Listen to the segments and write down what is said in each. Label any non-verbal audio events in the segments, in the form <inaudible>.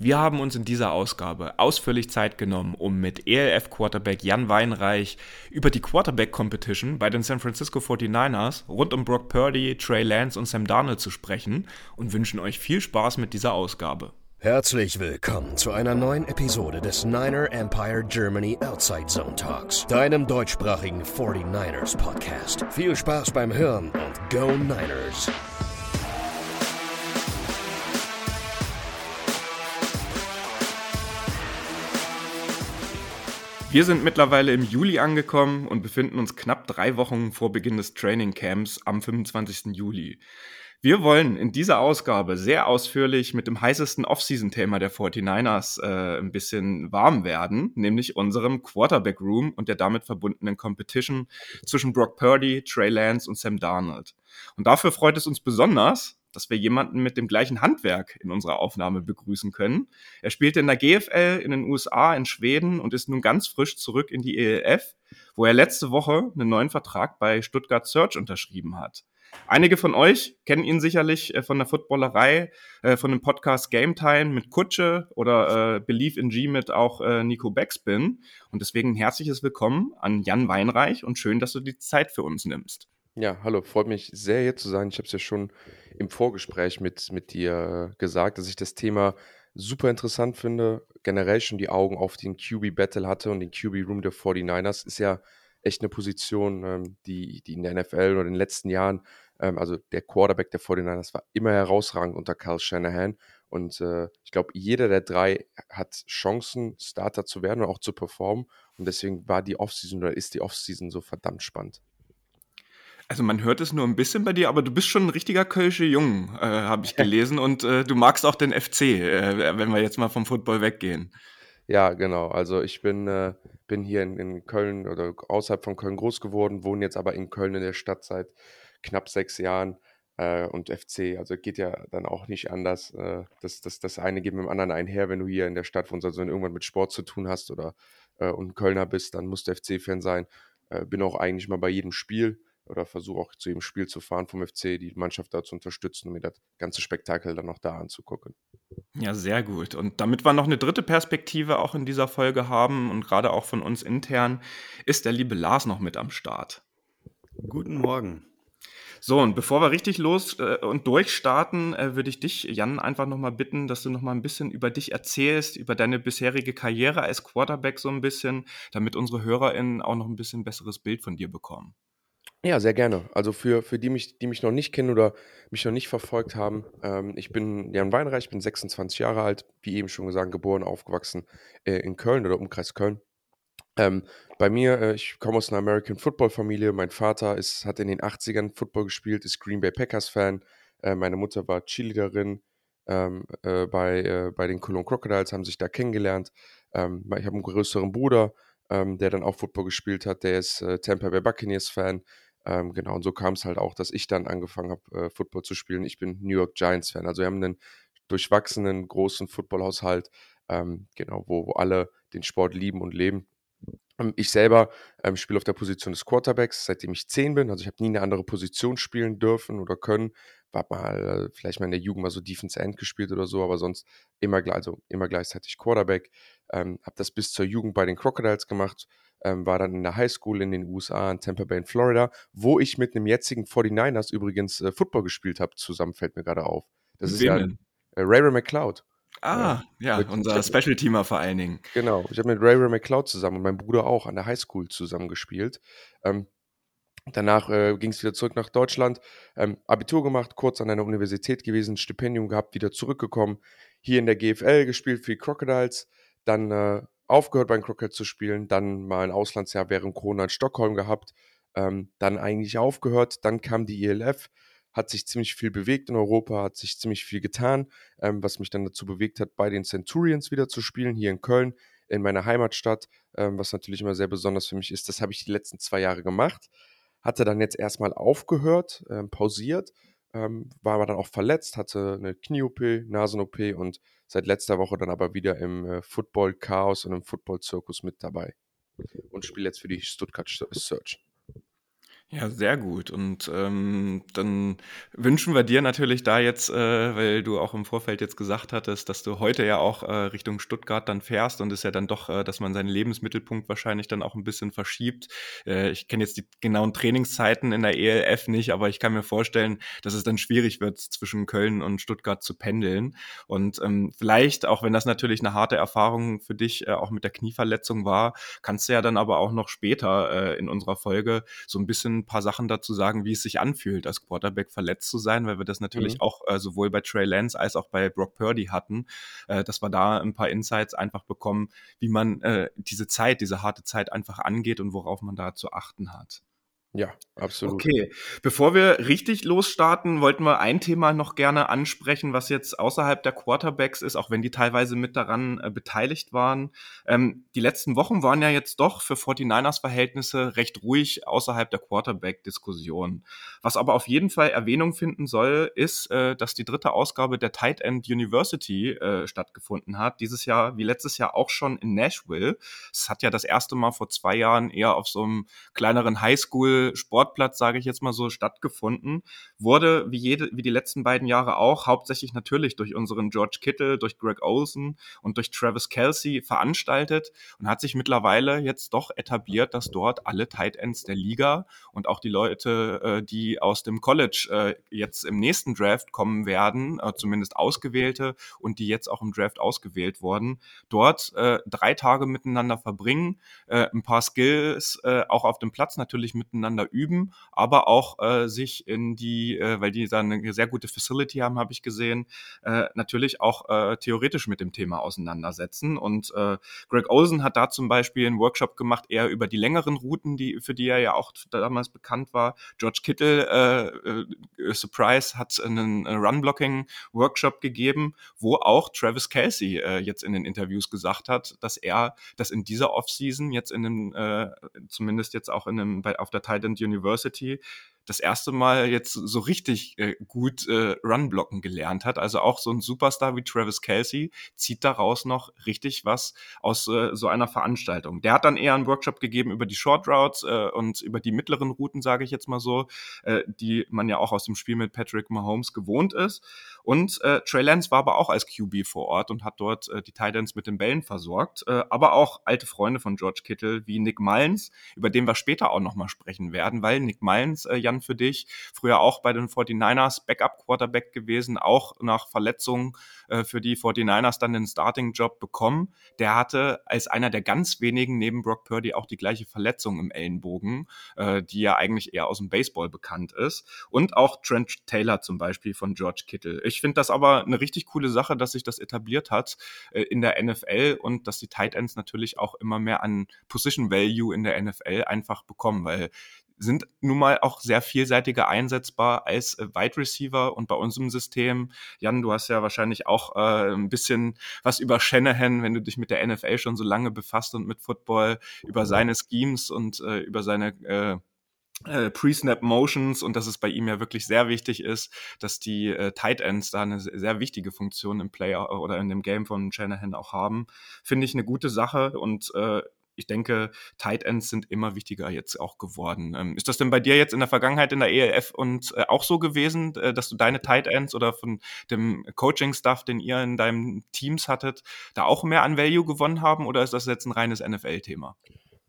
Wir haben uns in dieser Ausgabe ausführlich Zeit genommen, um mit ELF-Quarterback Jan Weinreich über die Quarterback-Competition bei den San Francisco 49ers rund um Brock Purdy, Trey Lance und Sam Darnold zu sprechen und wünschen euch viel Spaß mit dieser Ausgabe. Herzlich willkommen zu einer neuen Episode des Niner Empire Germany Outside Zone Talks, deinem deutschsprachigen 49ers Podcast. Viel Spaß beim Hören und Go Niners! Wir sind mittlerweile im Juli angekommen und befinden uns knapp drei Wochen vor Beginn des Training Camps am 25. Juli. Wir wollen in dieser Ausgabe sehr ausführlich mit dem heißesten Off-Season-Thema der 49ers äh, ein bisschen warm werden, nämlich unserem Quarterback Room und der damit verbundenen Competition zwischen Brock Purdy, Trey Lance und Sam Darnold. Und dafür freut es uns besonders, dass wir jemanden mit dem gleichen Handwerk in unserer Aufnahme begrüßen können. Er spielte in der GFL in den USA, in Schweden und ist nun ganz frisch zurück in die ELF, wo er letzte Woche einen neuen Vertrag bei Stuttgart Search unterschrieben hat. Einige von euch kennen ihn sicherlich äh, von der Footballerei, äh, von dem Podcast Game Time mit Kutsche oder äh, Believe in G mit auch Nico Backspin. Und deswegen ein herzliches Willkommen an Jan Weinreich und schön, dass du die Zeit für uns nimmst. Ja, hallo, freut mich sehr hier zu sein. Ich habe es ja schon im Vorgespräch mit, mit dir gesagt, dass ich das Thema super interessant finde. Generell schon die Augen auf den QB-Battle hatte und den QB-Room der 49ers ist ja echt eine Position, ähm, die, die in der NFL oder in den letzten Jahren, ähm, also der Quarterback der 49ers war immer herausragend unter Carl Shanahan. Und äh, ich glaube, jeder der drei hat Chancen, Starter zu werden und auch zu performen. Und deswegen war die Offseason oder ist die Offseason so verdammt spannend. Also man hört es nur ein bisschen bei dir, aber du bist schon ein richtiger Kölsche Jung, äh, habe ich gelesen. Und äh, du magst auch den FC, äh, wenn wir jetzt mal vom Football weggehen. Ja, genau. Also ich bin, äh, bin hier in, in, Köln oder außerhalb von Köln groß geworden, wohne jetzt aber in Köln in der Stadt seit knapp sechs Jahren. Äh, und FC, also geht ja dann auch nicht anders. Äh, das, das, das eine geht mit dem anderen einher, wenn du hier in der Stadt wohnst, also wenn du irgendwann mit Sport zu tun hast oder und Kölner bist, dann musst du FC-Fan sein. bin auch eigentlich mal bei jedem Spiel oder versuche auch zu jedem Spiel zu fahren vom FC, die Mannschaft da zu unterstützen und mir das ganze Spektakel dann noch da anzugucken. Ja, sehr gut. Und damit wir noch eine dritte Perspektive auch in dieser Folge haben und gerade auch von uns intern, ist der liebe Lars noch mit am Start. Guten Morgen. So, und bevor wir richtig los äh, und durchstarten, äh, würde ich dich, Jan, einfach nochmal bitten, dass du nochmal ein bisschen über dich erzählst, über deine bisherige Karriere als Quarterback so ein bisschen, damit unsere HörerInnen auch noch ein bisschen besseres Bild von dir bekommen. Ja, sehr gerne. Also für, für die, mich, die mich noch nicht kennen oder mich noch nicht verfolgt haben, ähm, ich bin Jan Weinreich, bin 26 Jahre alt, wie eben schon gesagt, geboren, aufgewachsen äh, in Köln oder Umkreis Köln. Ähm, bei mir, äh, ich komme aus einer American Football Familie. Mein Vater ist, hat in den 80ern Football gespielt, ist Green Bay Packers Fan. Äh, meine Mutter war Cheerleaderin ähm, äh, bei, äh, bei den Cologne Crocodiles, haben sich da kennengelernt. Ähm, ich habe einen größeren Bruder, ähm, der dann auch Football gespielt hat. Der ist äh, Tampa Bay Buccaneers Fan. Ähm, genau, und so kam es halt auch, dass ich dann angefangen habe, äh, Football zu spielen. Ich bin New York Giants-Fan. Also wir haben einen durchwachsenen, großen Footballhaushalt, ähm, genau, wo, wo alle den Sport lieben und leben. Ähm, ich selber ähm, spiele auf der Position des Quarterbacks, seitdem ich zehn bin. Also ich habe nie eine andere Position spielen dürfen oder können. War mal äh, vielleicht mal in der Jugend mal so Defense End gespielt oder so, aber sonst immer, also immer gleichzeitig Quarterback. Ähm, habe das bis zur Jugend bei den Crocodiles gemacht ähm, war dann in der Highschool in den USA in Tampa Bay in Florida, wo ich mit einem jetzigen 49ers übrigens äh, Football gespielt habe, zusammen fällt mir gerade auf. Das ist ja äh, Ray Ray McLeod. Ah, ja, mit, unser Special-Teamer vor allen Dingen. Genau, ich habe mit Ray Ray McLeod zusammen und meinem Bruder auch an der Highschool zusammen gespielt. Ähm, Danach äh, ging es wieder zurück nach Deutschland, ähm, Abitur gemacht, kurz an einer Universität gewesen, Stipendium gehabt, wieder zurückgekommen, hier in der GFL gespielt für die Crocodiles, dann äh, aufgehört beim Croquet zu spielen, dann mal ein Auslandsjahr während Corona in Stockholm gehabt, ähm, dann eigentlich aufgehört, dann kam die ELF, hat sich ziemlich viel bewegt in Europa, hat sich ziemlich viel getan, ähm, was mich dann dazu bewegt hat, bei den Centurions wieder zu spielen, hier in Köln, in meiner Heimatstadt, ähm, was natürlich immer sehr besonders für mich ist. Das habe ich die letzten zwei Jahre gemacht, hatte dann jetzt erstmal aufgehört, ähm, pausiert, ähm, war aber dann auch verletzt, hatte eine Knie-OP, Nasen-OP und seit letzter Woche dann aber wieder im äh, Football-Chaos und im Football-Zirkus mit dabei und spiele jetzt für die Stuttgart Search. Ja, sehr gut. Und ähm, dann wünschen wir dir natürlich da jetzt, äh, weil du auch im Vorfeld jetzt gesagt hattest, dass du heute ja auch äh, Richtung Stuttgart dann fährst und es ja dann doch, äh, dass man seinen Lebensmittelpunkt wahrscheinlich dann auch ein bisschen verschiebt. Äh, ich kenne jetzt die genauen Trainingszeiten in der ELF nicht, aber ich kann mir vorstellen, dass es dann schwierig wird, zwischen Köln und Stuttgart zu pendeln. Und ähm, vielleicht, auch wenn das natürlich eine harte Erfahrung für dich äh, auch mit der Knieverletzung war, kannst du ja dann aber auch noch später äh, in unserer Folge so ein bisschen ein paar Sachen dazu sagen, wie es sich anfühlt, als Quarterback verletzt zu sein, weil wir das natürlich mhm. auch äh, sowohl bei Trey Lance als auch bei Brock Purdy hatten, äh, dass wir da ein paar Insights einfach bekommen, wie man äh, diese Zeit, diese harte Zeit einfach angeht und worauf man da zu achten hat. Ja, absolut. Okay, bevor wir richtig losstarten, wollten wir ein Thema noch gerne ansprechen, was jetzt außerhalb der Quarterbacks ist, auch wenn die teilweise mit daran äh, beteiligt waren. Ähm, die letzten Wochen waren ja jetzt doch für 49ers-Verhältnisse recht ruhig außerhalb der Quarterback-Diskussion. Was aber auf jeden Fall Erwähnung finden soll, ist, äh, dass die dritte Ausgabe der Tight End University äh, stattgefunden hat. Dieses Jahr, wie letztes Jahr auch schon in Nashville. Es hat ja das erste Mal vor zwei Jahren eher auf so einem kleineren Highschool Sportplatz, sage ich jetzt mal so, stattgefunden. Wurde, wie, jede, wie die letzten beiden Jahre auch, hauptsächlich natürlich durch unseren George Kittle, durch Greg Olsen und durch Travis Kelsey veranstaltet und hat sich mittlerweile jetzt doch etabliert, dass dort alle Tight Ends der Liga und auch die Leute, äh, die aus dem College äh, jetzt im nächsten Draft kommen werden, äh, zumindest ausgewählte und die jetzt auch im Draft ausgewählt wurden, dort drei Tage miteinander verbringen, ein paar Skills auch auf dem Platz natürlich miteinander miteinander üben, aber auch äh, sich in die, äh, weil die da eine sehr gute Facility haben, habe ich gesehen, äh, natürlich auch äh, theoretisch mit dem Thema auseinandersetzen. Und äh, Greg Olsen hat da zum Beispiel einen Workshop gemacht, eher über die längeren Routen, die, für die er ja auch damals bekannt war. George Kittle, äh, äh, Surprise, hat einen Run-Blocking-Workshop gegeben, wo auch Travis Kelsey äh, jetzt in den Interviews gesagt hat, dass er das in dieser Offseason jetzt in dem, äh, zumindest jetzt auch in einem, bei, auf der Teil Trident University das erste Mal jetzt so richtig äh, gut äh, Run-Blocken gelernt hat. Also auch so ein Superstar wie Travis Kelsey zieht daraus noch richtig was aus äh, so einer Veranstaltung. Der hat dann eher einen Workshop gegeben über die Short Routes äh, und über die mittleren Routen, sage ich jetzt mal so, äh, die man ja auch aus dem Spiel mit Patrick Mahomes gewohnt ist. Und äh, Trey Lance war aber auch als QB vor Ort und hat dort äh, die Titans mit den Bällen versorgt. Äh, aber auch alte Freunde von George Kittle wie Nick Mullins, über den wir später auch nochmal sprechen werden, weil Nick Mullins, äh, Jan, für dich, früher auch bei den 49ers Backup-Quarterback gewesen, auch nach Verletzungen äh, für die 49ers dann den Starting-Job bekommen. Der hatte als einer der ganz wenigen neben Brock Purdy auch die gleiche Verletzung im Ellenbogen, äh, die ja eigentlich eher aus dem Baseball bekannt ist. Und auch Trent Taylor zum Beispiel von George Kittle. Ich finde das aber eine richtig coole Sache, dass sich das etabliert hat äh, in der NFL und dass die Tight Ends natürlich auch immer mehr an Position Value in der NFL einfach bekommen, weil sind nun mal auch sehr vielseitiger einsetzbar als äh, Wide Receiver und bei unserem System, Jan, du hast ja wahrscheinlich auch äh, ein bisschen was über Shanahan, wenn du dich mit der NFL schon so lange befasst und mit Football, über seine Schemes und äh, über seine äh, äh, Pre-Snap Motions und dass es bei ihm ja wirklich sehr wichtig ist, dass die äh, Tight Ends da eine sehr wichtige Funktion im Player oder in dem Game von Shanahan auch haben, finde ich eine gute Sache und äh, ich denke, Tight Ends sind immer wichtiger jetzt auch geworden. Ähm, ist das denn bei dir jetzt in der Vergangenheit in der ELF und äh, auch so gewesen, äh, dass du deine Tight Ends oder von dem Coaching-Stuff, den ihr in deinem Teams hattet, da auch mehr an Value gewonnen haben oder ist das jetzt ein reines NFL-Thema?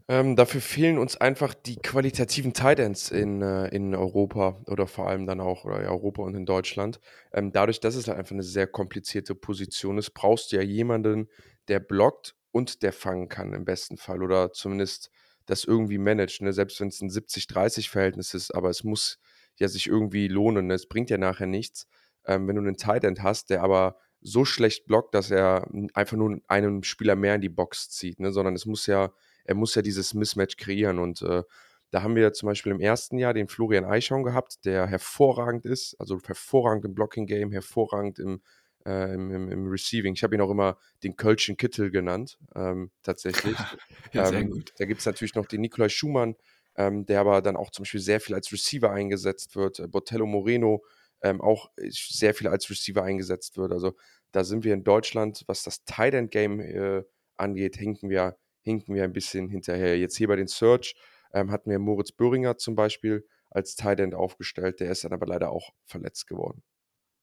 Ähm, dafür fehlen uns einfach die qualitativen Tight Ends in, äh, in Europa oder vor allem dann auch oder ja, Europa und in Deutschland. Ähm, dadurch, dass es halt einfach eine sehr komplizierte Position ist, brauchst du ja jemanden, der blockt und der fangen kann im besten Fall oder zumindest das irgendwie managt, ne? selbst wenn es ein 70-30-Verhältnis ist, aber es muss ja sich irgendwie lohnen. Ne? Es bringt ja nachher nichts, ähm, wenn du einen Tight End hast, der aber so schlecht blockt, dass er einfach nur einen Spieler mehr in die Box zieht, ne? sondern es muss ja, er muss ja dieses Mismatch kreieren und äh, da haben wir zum Beispiel im ersten Jahr den Florian Eichhorn gehabt, der hervorragend ist, also hervorragend im Blocking-Game, hervorragend im äh, im, im, im, Receiving. Ich habe ihn auch immer den Kölschen Kittel genannt, ähm, tatsächlich. <laughs> ja, sehr ähm, gut. Da gibt es natürlich noch den Nikolai Schumann, ähm, der aber dann auch zum Beispiel sehr viel als Receiver eingesetzt wird. Äh, Botello Moreno ähm, auch sehr viel als Receiver eingesetzt wird. Also da sind wir in Deutschland, was das Tight End Game äh, angeht, hinken wir, hinken wir ein bisschen hinterher. Jetzt hier bei den Search ähm, hatten wir Moritz Böhringer zum Beispiel als Tight End aufgestellt. Der ist dann aber leider auch verletzt geworden.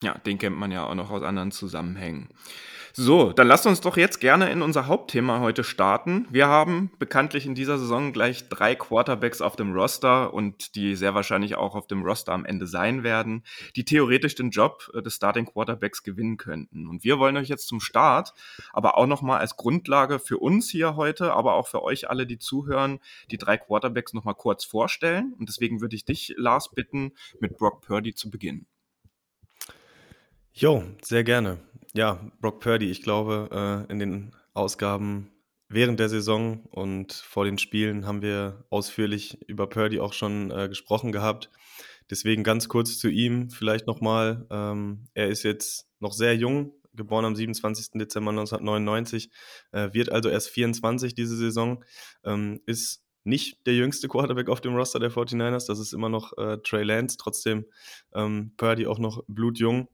Ja, den kennt man ja auch noch aus anderen Zusammenhängen. So, dann lasst uns doch jetzt gerne in unser Hauptthema heute starten. Wir haben bekanntlich in dieser Saison gleich drei Quarterbacks auf dem Roster und die sehr wahrscheinlich auch auf dem Roster am Ende sein werden, die theoretisch den Job äh, des Starting Quarterbacks gewinnen könnten. Und wir wollen euch jetzt zum Start, aber auch nochmal als Grundlage für uns hier heute, aber auch für euch alle, die zuhören, die drei Quarterbacks nochmal kurz vorstellen. Und deswegen würde ich dich, Lars, bitten, mit Brock Purdy zu beginnen. Jo, sehr gerne. Ja, Brock Purdy, ich glaube, äh, in den Ausgaben während der Saison und vor den Spielen haben wir ausführlich über Purdy auch schon äh, gesprochen gehabt. Deswegen ganz kurz zu ihm vielleicht nochmal. Ähm, er ist jetzt noch sehr jung, geboren am 27. Dezember 1999, äh, wird also erst 24 diese Saison, ähm, ist nicht der jüngste Quarterback auf dem Roster der 49ers, das ist immer noch äh, Trey Lance, trotzdem ähm, Purdy auch noch blutjung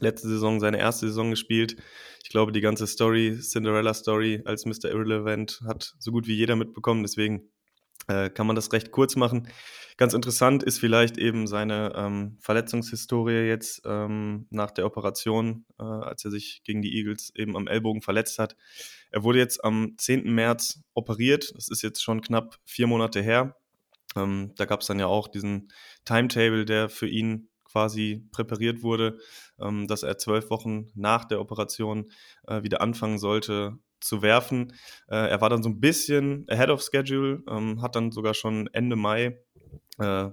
letzte Saison seine erste Saison gespielt. Ich glaube, die ganze Story, Cinderella Story als Mr. Irrelevant hat so gut wie jeder mitbekommen. Deswegen äh, kann man das recht kurz machen. Ganz interessant ist vielleicht eben seine ähm, Verletzungshistorie jetzt ähm, nach der Operation, äh, als er sich gegen die Eagles eben am Ellbogen verletzt hat. Er wurde jetzt am 10. März operiert. Das ist jetzt schon knapp vier Monate her. Ähm, da gab es dann ja auch diesen Timetable, der für ihn quasi präpariert wurde, ähm, dass er zwölf Wochen nach der Operation äh, wieder anfangen sollte zu werfen. Äh, er war dann so ein bisschen ahead of schedule, ähm, hat dann sogar schon Ende Mai äh,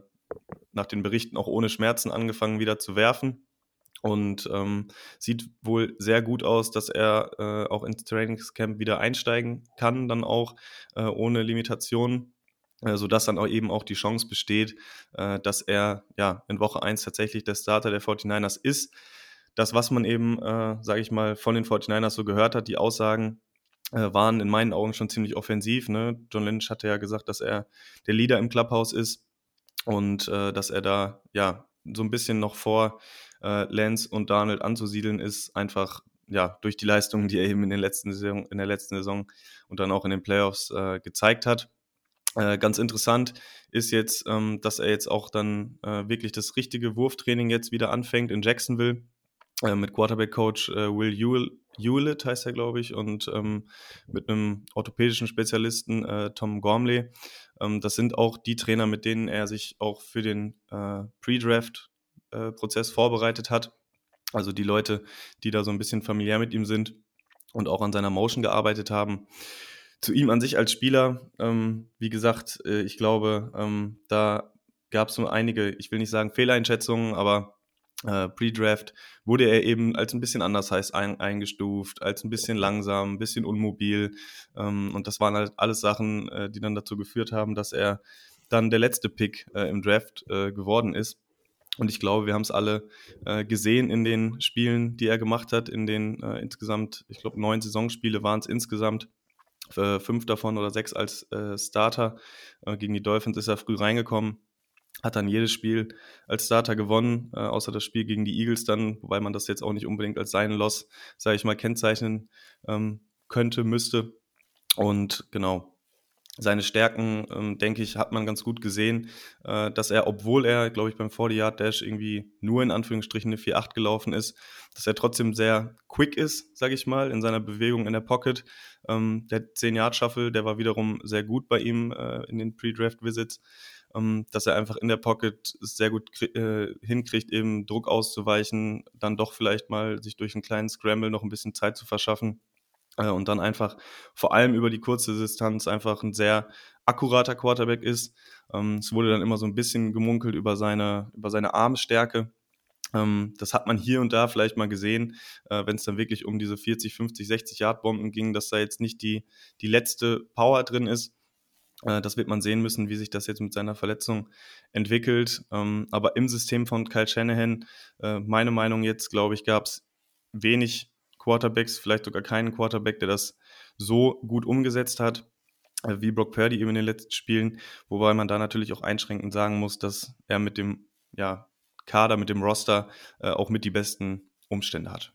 nach den Berichten auch ohne Schmerzen angefangen wieder zu werfen und ähm, sieht wohl sehr gut aus, dass er äh, auch ins Trainingscamp wieder einsteigen kann, dann auch äh, ohne Limitationen. Äh, sodass dann auch eben auch die Chance besteht, äh, dass er ja in Woche 1 tatsächlich der Starter der 49ers ist. Das, was man eben, äh, sage ich mal, von den 49ers so gehört hat, die Aussagen waren in meinen Augen schon ziemlich offensiv. Ne? John Lynch hatte ja gesagt, dass er der Leader im Clubhouse ist und äh, dass er da ja so ein bisschen noch vor äh, Lance und Donald anzusiedeln ist, einfach ja durch die Leistungen, die er eben in, den letzten Saison, in der letzten Saison und dann auch in den Playoffs äh, gezeigt hat. Äh, ganz interessant ist jetzt, ähm, dass er jetzt auch dann äh, wirklich das richtige Wurftraining jetzt wieder anfängt in Jacksonville äh, mit Quarterback-Coach äh, Will Hewlett, heißt er, glaube ich, und ähm, mit einem orthopädischen Spezialisten Tom Gormley. Ähm, das sind auch die Trainer, mit denen er sich auch für den Pre-Draft-Prozess vorbereitet hat. Also die Leute, die da so ein bisschen familiär mit ihm sind und auch an seiner Motion gearbeitet haben zu ihm an sich als Spieler, ähm, wie gesagt, äh, ich glaube, ähm, da gab es nur einige, ich will nicht sagen Fehleinschätzungen, aber äh, Pre-Draft wurde er eben als ein bisschen anders heißt ein, eingestuft, als ein bisschen langsam, ein bisschen unmobil. Ähm, und das waren halt alles Sachen, äh, die dann dazu geführt haben, dass er dann der letzte Pick äh, im Draft äh, geworden ist. Und ich glaube, wir haben es alle äh, gesehen in den Spielen, die er gemacht hat, in den äh, insgesamt, ich glaube, neun Saisonspiele waren es insgesamt äh, fünf davon oder sechs als äh, Starter. Äh, gegen die Dolphins ist er früh reingekommen, hat dann jedes Spiel als Starter gewonnen, äh, außer das Spiel gegen die Eagles dann, wobei man das jetzt auch nicht unbedingt als seinen Loss, sage ich mal, kennzeichnen ähm, könnte, müsste. Und genau, seine Stärken, ähm, denke ich, hat man ganz gut gesehen, äh, dass er, obwohl er, glaube ich, beim 40-Yard-Dash irgendwie nur in Anführungsstrichen eine 4-8 gelaufen ist, dass er trotzdem sehr quick ist, sage ich mal, in seiner Bewegung in der Pocket. Ähm, der 10-Yard-Shuffle, der war wiederum sehr gut bei ihm äh, in den Pre-Draft-Visits, ähm, dass er einfach in der Pocket sehr gut äh, hinkriegt, eben Druck auszuweichen, dann doch vielleicht mal sich durch einen kleinen Scramble noch ein bisschen Zeit zu verschaffen äh, und dann einfach vor allem über die kurze Distanz einfach ein sehr akkurater Quarterback ist. Ähm, es wurde dann immer so ein bisschen gemunkelt über seine, über seine Armstärke. Ähm, das hat man hier und da vielleicht mal gesehen, äh, wenn es dann wirklich um diese 40, 50, 60 Yard Bomben ging, dass da jetzt nicht die, die letzte Power drin ist. Äh, das wird man sehen müssen, wie sich das jetzt mit seiner Verletzung entwickelt. Ähm, aber im System von Kyle Shanahan, äh, meine Meinung jetzt, glaube ich, gab es wenig Quarterbacks, vielleicht sogar keinen Quarterback, der das so gut umgesetzt hat äh, wie Brock Purdy eben in den letzten Spielen, wobei man da natürlich auch einschränkend sagen muss, dass er mit dem ja, Kader, mit dem Roster äh, auch mit die besten Umstände hat.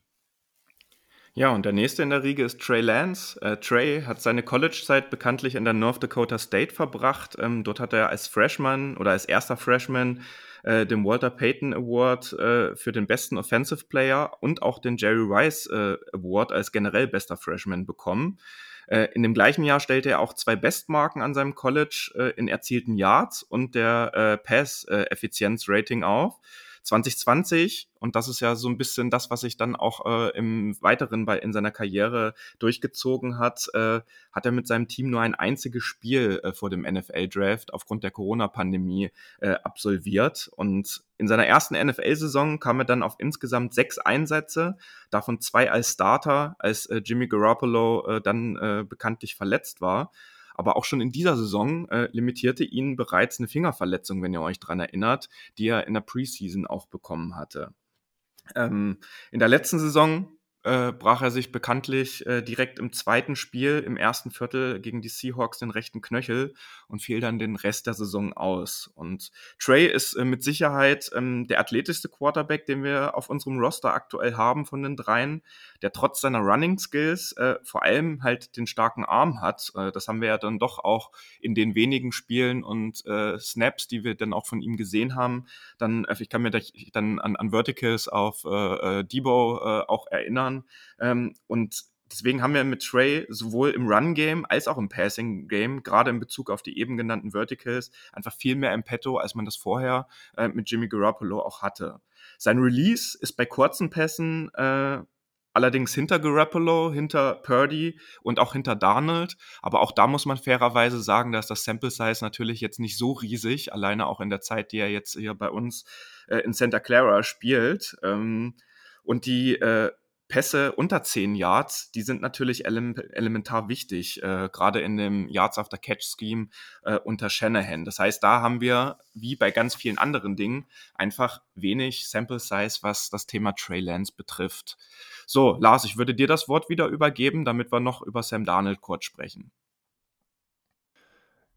Ja, und der nächste in der Riege ist Trey Lance. Äh, Trey hat seine College-Zeit bekanntlich in der North Dakota State verbracht. Ähm, dort hat er als Freshman oder als erster Freshman äh, den Walter Payton Award äh, für den besten Offensive Player und auch den Jerry Rice äh, Award als generell bester Freshman bekommen. Äh, in dem gleichen Jahr stellte er auch zwei Bestmarken an seinem College äh, in erzielten Yards und der Pass-Effizienz-Rating auf. 2020, und das ist ja so ein bisschen das, was sich dann auch äh, im Weiteren bei, in seiner Karriere durchgezogen hat, äh, hat er mit seinem Team nur ein einziges Spiel äh, vor dem NFL-Draft aufgrund der Corona-Pandemie äh, absolviert. Und in seiner ersten NFL-Saison kam er dann auf insgesamt sechs Einsätze, davon zwei als Starter, als äh, Jimmy Garoppolo äh, dann bekanntlich verletzt war. Aber auch schon in dieser Saison äh, limitierte ihn bereits eine Fingerverletzung, wenn ihr euch dran erinnert, die er in der Preseason auch bekommen hatte. Ähm, in der letzten Saison äh, brach er sich bekanntlich äh, direkt im zweiten Spiel im ersten Viertel gegen die Seahawks den rechten Knöchel und fiel dann den Rest der Saison aus. Und Trey ist äh, mit Sicherheit ähm, der athletischste Quarterback, den wir auf unserem Roster aktuell haben von den dreien, der trotz seiner Running Skills äh, vor allem halt den starken Arm hat. Äh, das haben wir ja dann doch auch in den wenigen Spielen und Snaps, die wir dann auch von ihm gesehen haben. Dann, ich kann mir dann an, an Verticals auf Debo auch erinnern ähm, und deswegen haben wir mit Trey sowohl im Run-Game als auch im Passing-Game, gerade in Bezug auf die eben genannten Verticals, einfach viel mehr im Petto, als man das vorher äh, mit Jimmy Garoppolo auch hatte. Sein Release ist bei kurzen Pässen äh, allerdings hinter Garoppolo, hinter Purdy und auch hinter Darnold. Aber auch da muss man fairerweise sagen, dass das Sample Size natürlich jetzt nicht so riesig, alleine auch in der Zeit, die er jetzt hier bei uns äh, in Santa Clara spielt. Ähm, und die äh, Pässe unter 10 Yards, die sind natürlich ele elementar wichtig, äh, gerade in dem Yards After Catch Scheme äh, unter Shanahan. Das heißt, da haben wir, wie bei ganz vielen anderen Dingen, einfach wenig Sample Size, was das Thema Trey Lance betrifft. So, Lars, ich würde dir das Wort wieder übergeben, damit wir noch über Sam Darnold kurz sprechen.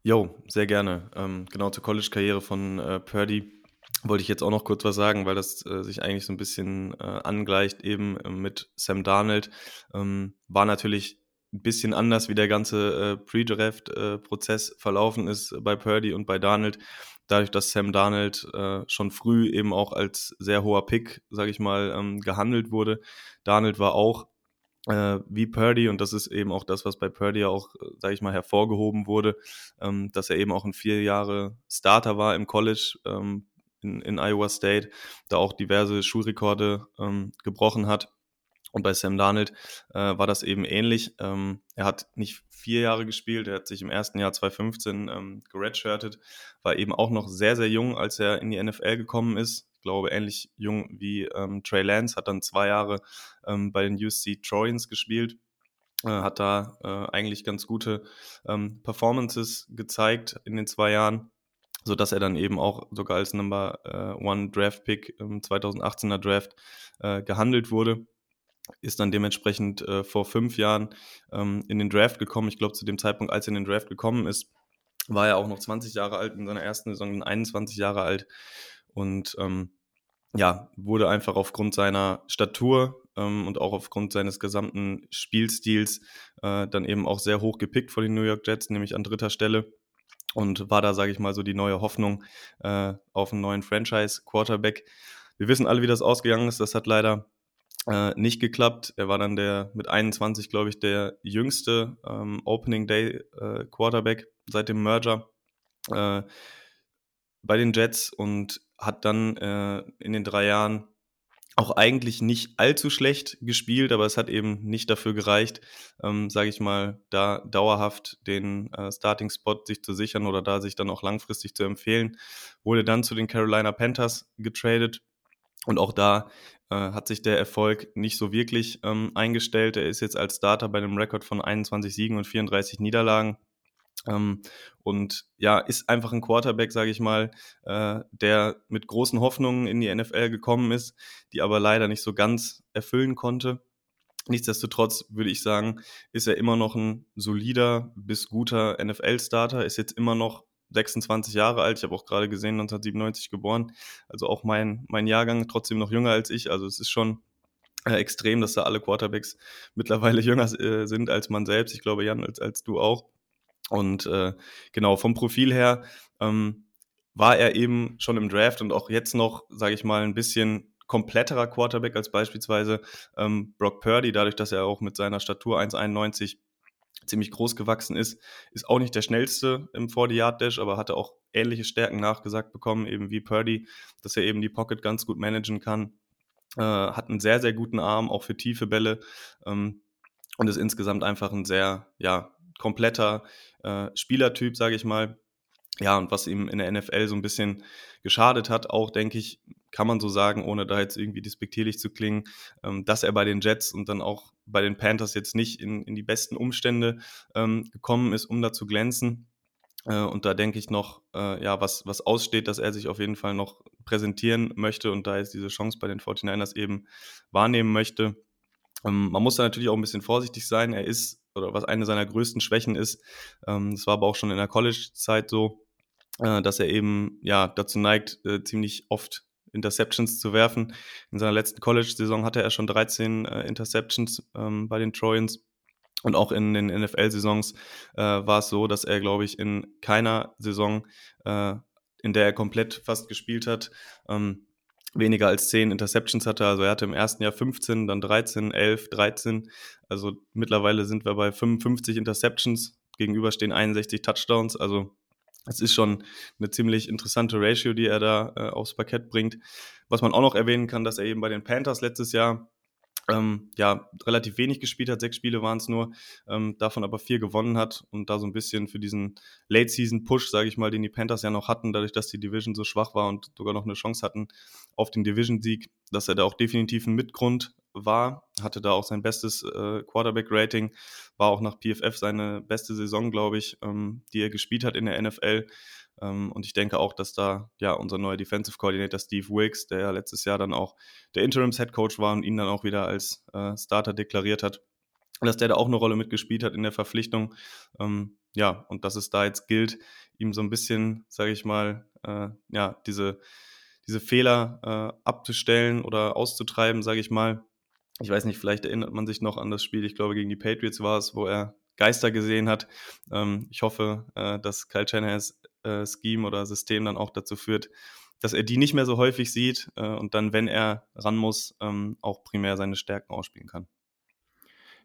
Jo, sehr gerne. Ähm, genau zur College-Karriere von äh, Purdy wollte ich jetzt auch noch kurz was sagen, weil das äh, sich eigentlich so ein bisschen äh, angleicht eben äh, mit Sam Darnold. Ähm, war natürlich ein bisschen anders, wie der ganze äh, Pre-Draft-Prozess äh, verlaufen ist bei Purdy und bei Darnold. Dadurch, dass Sam Darnold äh, schon früh eben auch als sehr hoher Pick, sage ich mal, ähm, gehandelt wurde. Darnold war auch äh, wie Purdy, und das ist eben auch das, was bei Purdy auch, sage ich mal, hervorgehoben wurde, ähm, dass er eben auch ein vier Jahre Starter war im College, ähm, in, in Iowa State, da auch diverse Schulrekorde ähm, gebrochen hat. Und bei Sam Darnold äh, war das eben ähnlich. Ähm, er hat nicht vier Jahre gespielt, er hat sich im ersten Jahr 2015 ähm, geredshirtet, war eben auch noch sehr, sehr jung, als er in die NFL gekommen ist. Ich glaube, ähnlich jung wie ähm, Trey Lance, hat dann zwei Jahre ähm, bei den USC Trojans gespielt, äh, hat da äh, eigentlich ganz gute ähm, Performances gezeigt in den zwei Jahren so dass er dann eben auch sogar als Number äh, One Draft Pick im 2018er Draft äh, gehandelt wurde. Ist dann dementsprechend äh, vor fünf Jahren ähm, in den Draft gekommen. Ich glaube, zu dem Zeitpunkt, als er in den Draft gekommen ist, war er auch noch 20 Jahre alt, in seiner ersten Saison 21 Jahre alt und ähm, ja, wurde einfach aufgrund seiner Statur ähm, und auch aufgrund seines gesamten Spielstils äh, dann eben auch sehr hoch gepickt von den New York Jets, nämlich an dritter Stelle und war da, sage ich mal, so die neue Hoffnung äh, auf einen neuen Franchise-Quarterback. Wir wissen alle, wie das ausgegangen ist. Das hat leider äh, nicht geklappt. Er war dann der mit 21, glaube ich, der jüngste ähm, Opening Day äh, Quarterback seit dem Merger äh, bei den Jets und hat dann äh, in den drei Jahren auch eigentlich nicht allzu schlecht gespielt, aber es hat eben nicht dafür gereicht, ähm, sage ich mal, da dauerhaft den äh, Starting-Spot sich zu sichern oder da sich dann auch langfristig zu empfehlen. Wurde dann zu den Carolina Panthers getradet und auch da äh, hat sich der Erfolg nicht so wirklich ähm, eingestellt. Er ist jetzt als Starter bei einem Rekord von 21 Siegen und 34 Niederlagen ähm, und ja, ist einfach ein Quarterback, sage ich mal, äh, der mit großen Hoffnungen in die NFL gekommen ist, die aber leider nicht so ganz erfüllen konnte. Nichtsdestotrotz würde ich sagen, ist er immer noch ein solider bis guter NFL-Starter, ist jetzt immer noch 26 Jahre alt. Ich habe auch gerade gesehen, 1997 geboren. Also auch mein, mein Jahrgang trotzdem noch jünger als ich. Also es ist schon äh, extrem, dass da alle Quarterbacks mittlerweile <laughs> jünger äh, sind als man selbst. Ich glaube, Jan, als, als du auch. Und äh, genau, vom Profil her ähm, war er eben schon im Draft und auch jetzt noch, sage ich mal, ein bisschen kompletterer Quarterback als beispielsweise ähm, Brock Purdy, dadurch, dass er auch mit seiner Statur 1,91 ziemlich groß gewachsen ist, ist auch nicht der schnellste im 40-Yard-Dash, aber hatte auch ähnliche Stärken nachgesagt bekommen, eben wie Purdy, dass er eben die Pocket ganz gut managen kann. Äh, hat einen sehr, sehr guten Arm, auch für tiefe Bälle ähm, und ist insgesamt einfach ein sehr, ja, kompletter äh, Spielertyp, sage ich mal. Ja, und was ihm in der NFL so ein bisschen geschadet hat, auch denke ich, kann man so sagen, ohne da jetzt irgendwie despektierlich zu klingen, ähm, dass er bei den Jets und dann auch bei den Panthers jetzt nicht in, in die besten Umstände ähm, gekommen ist, um da zu glänzen. Äh, und da denke ich noch, äh, ja, was, was aussteht, dass er sich auf jeden Fall noch präsentieren möchte und da jetzt diese Chance bei den 49ers eben wahrnehmen möchte. Ähm, man muss da natürlich auch ein bisschen vorsichtig sein. Er ist, oder was eine seiner größten Schwächen ist, ähm, das war aber auch schon in der College-Zeit so, äh, dass er eben ja dazu neigt, äh, ziemlich oft Interceptions zu werfen. In seiner letzten College-Saison hatte er schon 13 äh, Interceptions ähm, bei den Trojans. Und auch in den NFL-Saisons äh, war es so, dass er, glaube ich, in keiner Saison, äh, in der er komplett fast gespielt hat, ähm, weniger als 10 Interceptions hatte. Also er hatte im ersten Jahr 15, dann 13, 11, 13. Also mittlerweile sind wir bei 55 Interceptions, gegenüberstehen 61 Touchdowns. Also es ist schon eine ziemlich interessante Ratio, die er da äh, aufs Parkett bringt. Was man auch noch erwähnen kann, dass er eben bei den Panthers letztes Jahr ähm, ja, relativ wenig gespielt hat, sechs Spiele waren es nur, ähm, davon aber vier gewonnen hat und da so ein bisschen für diesen Late-Season-Push, sage ich mal, den die Panthers ja noch hatten, dadurch, dass die Division so schwach war und sogar noch eine Chance hatten auf den Division-Sieg, dass er da auch definitiv ein Mitgrund war, hatte da auch sein bestes äh, Quarterback-Rating, war auch nach PFF seine beste Saison, glaube ich, ähm, die er gespielt hat in der NFL. Ähm, und ich denke auch, dass da ja unser neuer Defensive Coordinator Steve Wicks, der ja letztes Jahr dann auch der Interims Head Coach war und ihn dann auch wieder als äh, Starter deklariert hat, dass der da auch eine Rolle mitgespielt hat in der Verpflichtung. Ähm, ja, und dass es da jetzt gilt, ihm so ein bisschen, sage ich mal, äh, ja, diese, diese Fehler äh, abzustellen oder auszutreiben, sage ich mal. Ich weiß nicht, vielleicht erinnert man sich noch an das Spiel, ich glaube, gegen die Patriots war es, wo er Geister gesehen hat. Ähm, ich hoffe, äh, dass Kyle Shanahan's äh, Scheme oder System dann auch dazu führt, dass er die nicht mehr so häufig sieht äh, und dann, wenn er ran muss, ähm, auch primär seine Stärken ausspielen kann.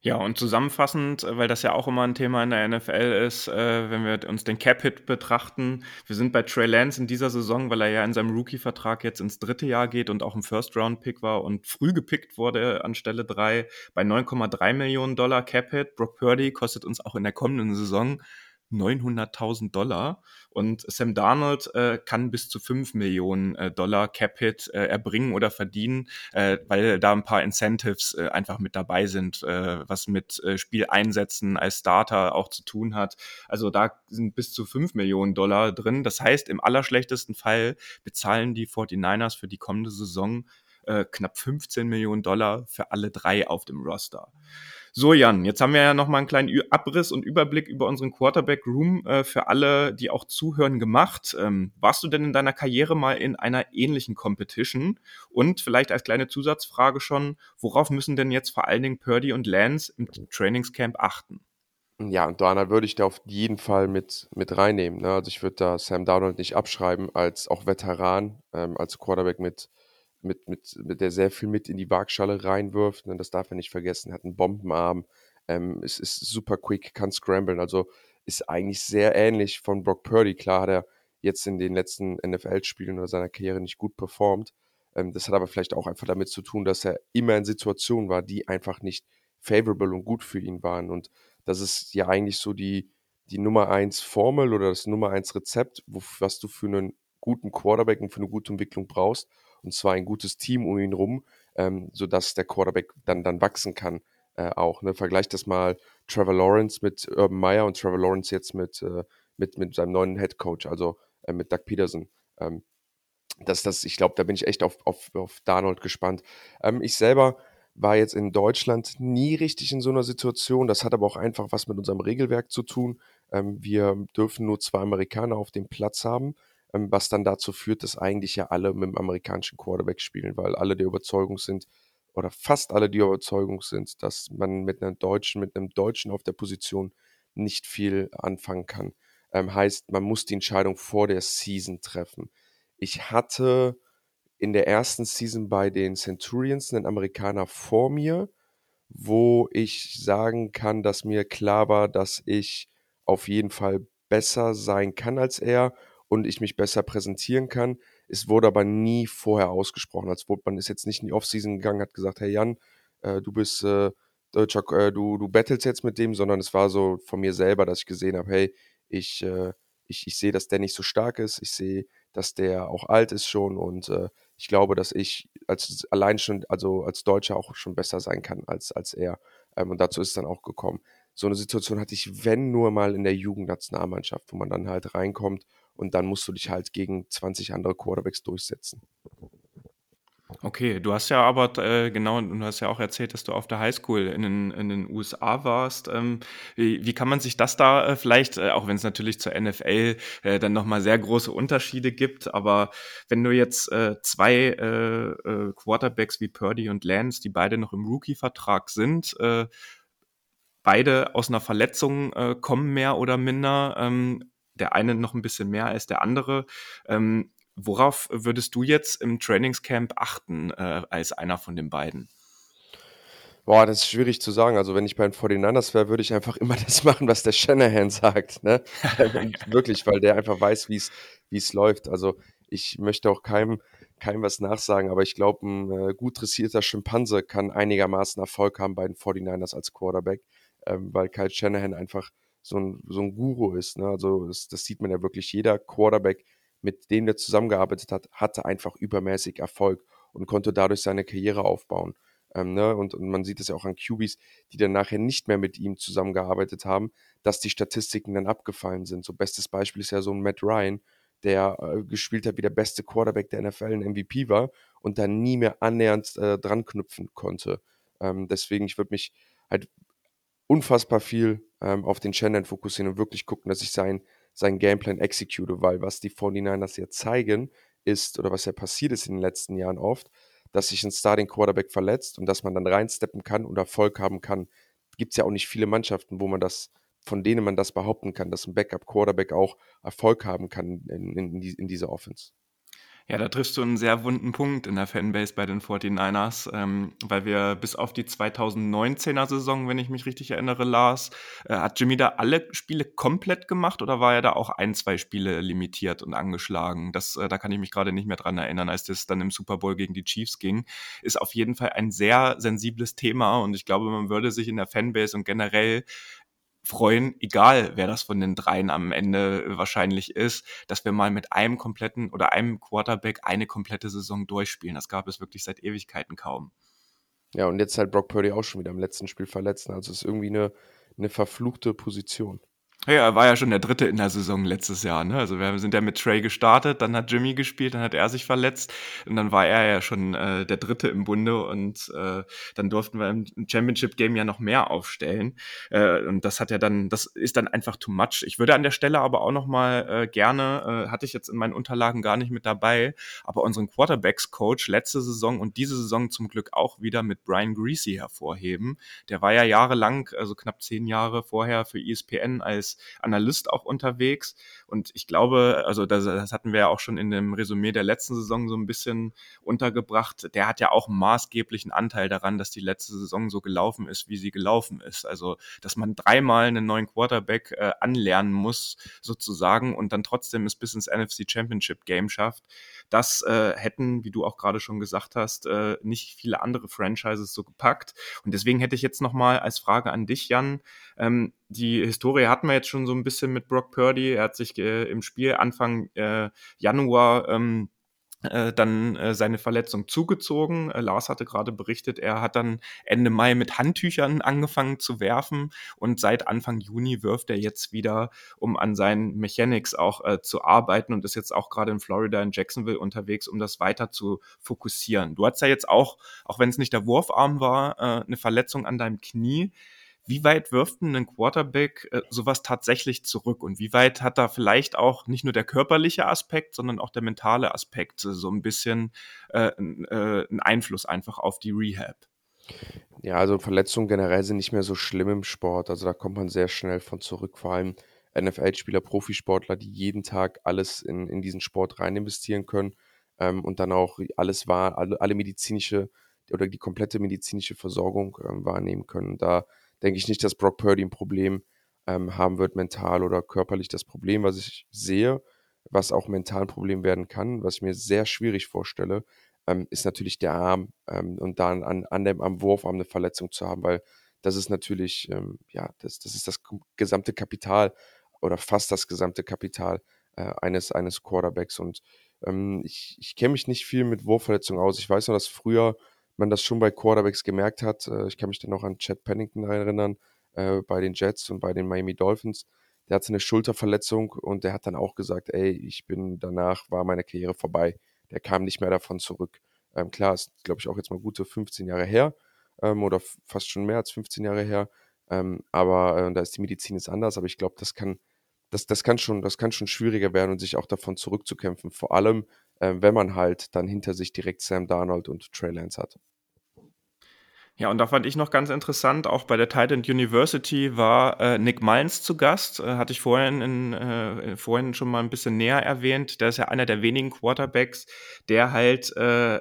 Ja, und zusammenfassend, äh, weil das ja auch immer ein Thema in der NFL ist, äh, wenn wir uns den Cap-Hit betrachten. Wir sind bei Trey Lance in dieser Saison, weil er ja in seinem Rookie-Vertrag jetzt ins dritte Jahr geht und auch ein First-Round-Pick war und früh gepickt wurde an Stelle 3 bei 9,3 Millionen Dollar Cap-Hit. Brock Purdy kostet uns auch in der kommenden Saison 900.000 Dollar und Sam Darnold äh, kann bis zu 5 Millionen äh, Dollar Cap-Hit äh, erbringen oder verdienen, äh, weil da ein paar Incentives äh, einfach mit dabei sind, äh, was mit äh, Spieleinsätzen als Starter auch zu tun hat. Also da sind bis zu 5 Millionen Dollar drin. Das heißt, im allerschlechtesten Fall bezahlen die 49ers für die kommende Saison äh, knapp 15 Millionen Dollar für alle drei auf dem Roster. So, Jan, jetzt haben wir ja noch mal einen kleinen Abriss und Überblick über unseren Quarterback-Room äh, für alle, die auch zuhören, gemacht. Ähm, warst du denn in deiner Karriere mal in einer ähnlichen Competition? Und vielleicht als kleine Zusatzfrage schon, worauf müssen denn jetzt vor allen Dingen Purdy und Lance im Trainingscamp achten? Ja, und Donald würde ich da auf jeden Fall mit, mit reinnehmen. Ne? Also ich würde da Sam Donald nicht abschreiben als auch Veteran, ähm, als Quarterback mit mit, mit, mit der sehr viel mit in die Waagschale reinwirft. Ne, das darf er nicht vergessen. Hat einen Bombenarm, ähm, ist, ist super quick, kann scramblen. Also ist eigentlich sehr ähnlich von Brock Purdy. Klar hat er jetzt in den letzten NFL-Spielen oder seiner Karriere nicht gut performt. Ähm, das hat aber vielleicht auch einfach damit zu tun, dass er immer in Situationen war, die einfach nicht favorable und gut für ihn waren. Und das ist ja eigentlich so die, die Nummer 1 Formel oder das Nummer 1 Rezept, wo, was du für einen guten Quarterback und für eine gute Entwicklung brauchst und zwar ein gutes Team um ihn rum, ähm, sodass der Quarterback dann, dann wachsen kann. Äh, auch. Ne? Vergleich das mal Trevor Lawrence mit Urban Meyer und Trevor Lawrence jetzt mit, äh, mit, mit seinem neuen Head Coach, also äh, mit Doug Peterson. Ähm, das, das, ich glaube, da bin ich echt auf, auf, auf Darnold gespannt. Ähm, ich selber war jetzt in Deutschland nie richtig in so einer Situation. Das hat aber auch einfach was mit unserem Regelwerk zu tun. Ähm, wir dürfen nur zwei Amerikaner auf dem Platz haben. Ähm, was dann dazu führt, dass eigentlich ja alle mit dem amerikanischen Quarterback spielen, weil alle der Überzeugung sind, oder fast alle die Überzeugung sind, dass man mit einem Deutschen, mit einem Deutschen auf der Position nicht viel anfangen kann. Ähm, heißt, man muss die Entscheidung vor der Season treffen. Ich hatte in der ersten Season bei den Centurions einen Amerikaner vor mir, wo ich sagen kann, dass mir klar war, dass ich auf jeden Fall besser sein kann als er und ich mich besser präsentieren kann. Es wurde aber nie vorher ausgesprochen. Als man ist jetzt nicht in die Offseason gegangen, hat gesagt, hey Jan, äh, du bist äh, deutscher, äh, du, du battles jetzt mit dem, sondern es war so von mir selber, dass ich gesehen habe, hey, ich, äh, ich, ich sehe, dass der nicht so stark ist. Ich sehe, dass der auch alt ist schon und äh, ich glaube, dass ich als allein schon, also als Deutscher auch schon besser sein kann als, als er. Ähm, und dazu ist es dann auch gekommen. So eine Situation hatte ich, wenn nur mal in der Jugendnationalmannschaft, wo man dann halt reinkommt und dann musst du dich halt gegen 20 andere Quarterbacks durchsetzen. Okay, du hast ja aber äh, genau, du hast ja auch erzählt, dass du auf der Highschool in den, in den USA warst. Ähm, wie, wie kann man sich das da äh, vielleicht, äh, auch wenn es natürlich zur NFL äh, dann nochmal sehr große Unterschiede gibt, aber wenn du jetzt äh, zwei äh, äh, Quarterbacks wie Purdy und Lance, die beide noch im Rookie-Vertrag sind, äh, beide aus einer Verletzung äh, kommen mehr oder minder, ähm, der eine noch ein bisschen mehr als der andere. Ähm, Worauf würdest du jetzt im Trainingscamp achten äh, als einer von den beiden? Boah, das ist schwierig zu sagen. Also, wenn ich bei den 49ers wäre, würde ich einfach <laughs> immer das machen, was der Shanahan sagt, ne? <laughs> Wirklich, weil der einfach weiß, wie es läuft. Also, ich möchte auch keinem keinem was nachsagen, aber ich glaube, ein äh, gut dressierter Schimpanse kann einigermaßen Erfolg haben bei den 49ers als Quarterback, ähm, weil Kyle Shanahan einfach so ein, so 'n Guru ist, ne? Also, das das sieht man ja wirklich. Jeder Quarterback mit dem er zusammengearbeitet hat, hatte einfach übermäßig Erfolg und konnte dadurch seine Karriere aufbauen. Ähm, ne? und, und, man sieht es ja auch an QBs, die dann nachher nicht mehr mit ihm zusammengearbeitet haben, dass die Statistiken dann abgefallen sind. So bestes Beispiel ist ja so ein Matt Ryan, der äh, gespielt hat wie der beste Quarterback der NFL, ein MVP war und dann nie mehr annähernd äh, dran knüpfen konnte. Ähm, deswegen, ich würde mich halt unfassbar viel ähm, auf den Shannon fokussieren und wirklich gucken, dass ich sein sein Gameplan execute, weil was die 49ers ja zeigen, ist, oder was ja passiert ist in den letzten Jahren oft, dass sich ein Starting Quarterback verletzt und dass man dann reinsteppen kann und Erfolg haben kann. Gibt es ja auch nicht viele Mannschaften, wo man das, von denen man das behaupten kann, dass ein Backup Quarterback auch Erfolg haben kann in, in, in dieser Offense. Ja, da triffst du einen sehr wunden Punkt in der Fanbase bei den 49ers, ähm, weil wir bis auf die 2019er Saison, wenn ich mich richtig erinnere, Lars, äh, hat Jimmy da alle Spiele komplett gemacht oder war er da auch ein, zwei Spiele limitiert und angeschlagen? Das, äh, da kann ich mich gerade nicht mehr dran erinnern, als das dann im Super Bowl gegen die Chiefs ging. Ist auf jeden Fall ein sehr sensibles Thema und ich glaube, man würde sich in der Fanbase und generell freuen, egal wer das von den dreien am Ende wahrscheinlich ist, dass wir mal mit einem kompletten oder einem Quarterback eine komplette Saison durchspielen. Das gab es wirklich seit Ewigkeiten kaum. Ja, und jetzt halt Brock Purdy auch schon wieder im letzten Spiel verletzt. Also es ist irgendwie eine, eine verfluchte Position. Ja, er war ja schon der Dritte in der Saison letztes Jahr. Ne? Also wir sind ja mit Trey gestartet, dann hat Jimmy gespielt, dann hat er sich verletzt und dann war er ja schon äh, der Dritte im Bunde und äh, dann durften wir im Championship Game ja noch mehr aufstellen äh, und das hat ja dann, das ist dann einfach too much. Ich würde an der Stelle aber auch noch mal äh, gerne, äh, hatte ich jetzt in meinen Unterlagen gar nicht mit dabei, aber unseren Quarterbacks Coach letzte Saison und diese Saison zum Glück auch wieder mit Brian Greasy hervorheben. Der war ja jahrelang, also knapp zehn Jahre vorher für ESPN als Analyst auch unterwegs. Und ich glaube, also das, das hatten wir ja auch schon in dem Resümee der letzten Saison so ein bisschen untergebracht. Der hat ja auch einen maßgeblichen Anteil daran, dass die letzte Saison so gelaufen ist, wie sie gelaufen ist. Also, dass man dreimal einen neuen Quarterback äh, anlernen muss, sozusagen, und dann trotzdem es bis ins NFC Championship Game schafft. Das äh, hätten, wie du auch gerade schon gesagt hast, äh, nicht viele andere Franchises so gepackt. Und deswegen hätte ich jetzt nochmal als Frage an dich, Jan, ähm, die Historie hatten wir jetzt schon so ein bisschen mit Brock Purdy. Er hat sich äh, im Spiel Anfang äh, Januar ähm, äh, dann äh, seine Verletzung zugezogen. Äh, Lars hatte gerade berichtet, er hat dann Ende Mai mit Handtüchern angefangen zu werfen und seit Anfang Juni wirft er jetzt wieder, um an seinen Mechanics auch äh, zu arbeiten und ist jetzt auch gerade in Florida, in Jacksonville unterwegs, um das weiter zu fokussieren. Du hast ja jetzt auch, auch wenn es nicht der Wurfarm war, äh, eine Verletzung an deinem Knie. Wie weit wirft denn ein Quarterback äh, sowas tatsächlich zurück? Und wie weit hat da vielleicht auch nicht nur der körperliche Aspekt, sondern auch der mentale Aspekt äh, so ein bisschen äh, äh, einen Einfluss einfach auf die Rehab? Ja, also Verletzungen generell sind nicht mehr so schlimm im Sport. Also da kommt man sehr schnell von zurück. Vor allem NFL-Spieler, Profisportler, die jeden Tag alles in, in diesen Sport rein investieren können ähm, und dann auch alles wahr, alle, alle medizinische oder die komplette medizinische Versorgung ähm, wahrnehmen können. Da denke ich nicht, dass Brock Purdy ein Problem ähm, haben wird, mental oder körperlich. Das Problem, was ich sehe, was auch mental ein Problem werden kann, was ich mir sehr schwierig vorstelle, ähm, ist natürlich der Arm ähm, und dann an, an dem, am Wurfarm eine Verletzung zu haben, weil das ist natürlich, ähm, ja, das, das ist das gesamte Kapital oder fast das gesamte Kapital äh, eines, eines Quarterbacks. Und ähm, ich, ich kenne mich nicht viel mit Wurfverletzungen aus. Ich weiß noch, dass früher man das schon bei Quarterbacks gemerkt hat. Äh, ich kann mich dann noch an Chad Pennington erinnern, äh, bei den Jets und bei den Miami Dolphins. Der hatte eine Schulterverletzung und der hat dann auch gesagt, ey, ich bin danach, war meine Karriere vorbei. Der kam nicht mehr davon zurück. Ähm, klar, ist, glaube ich, auch jetzt mal gute 15 Jahre her ähm, oder fast schon mehr als 15 Jahre her. Ähm, aber äh, da ist die Medizin jetzt anders, aber ich glaube, das kann, das, das, kann schon, das kann schon schwieriger werden und sich auch davon zurückzukämpfen. Vor allem, äh, wenn man halt dann hinter sich direkt Sam Darnold und Trey Lance hat. Ja, und da fand ich noch ganz interessant, auch bei der Titan University war äh, Nick Mullins zu Gast, äh, hatte ich vorhin, in, äh, vorhin schon mal ein bisschen näher erwähnt. Der ist ja einer der wenigen Quarterbacks, der halt äh,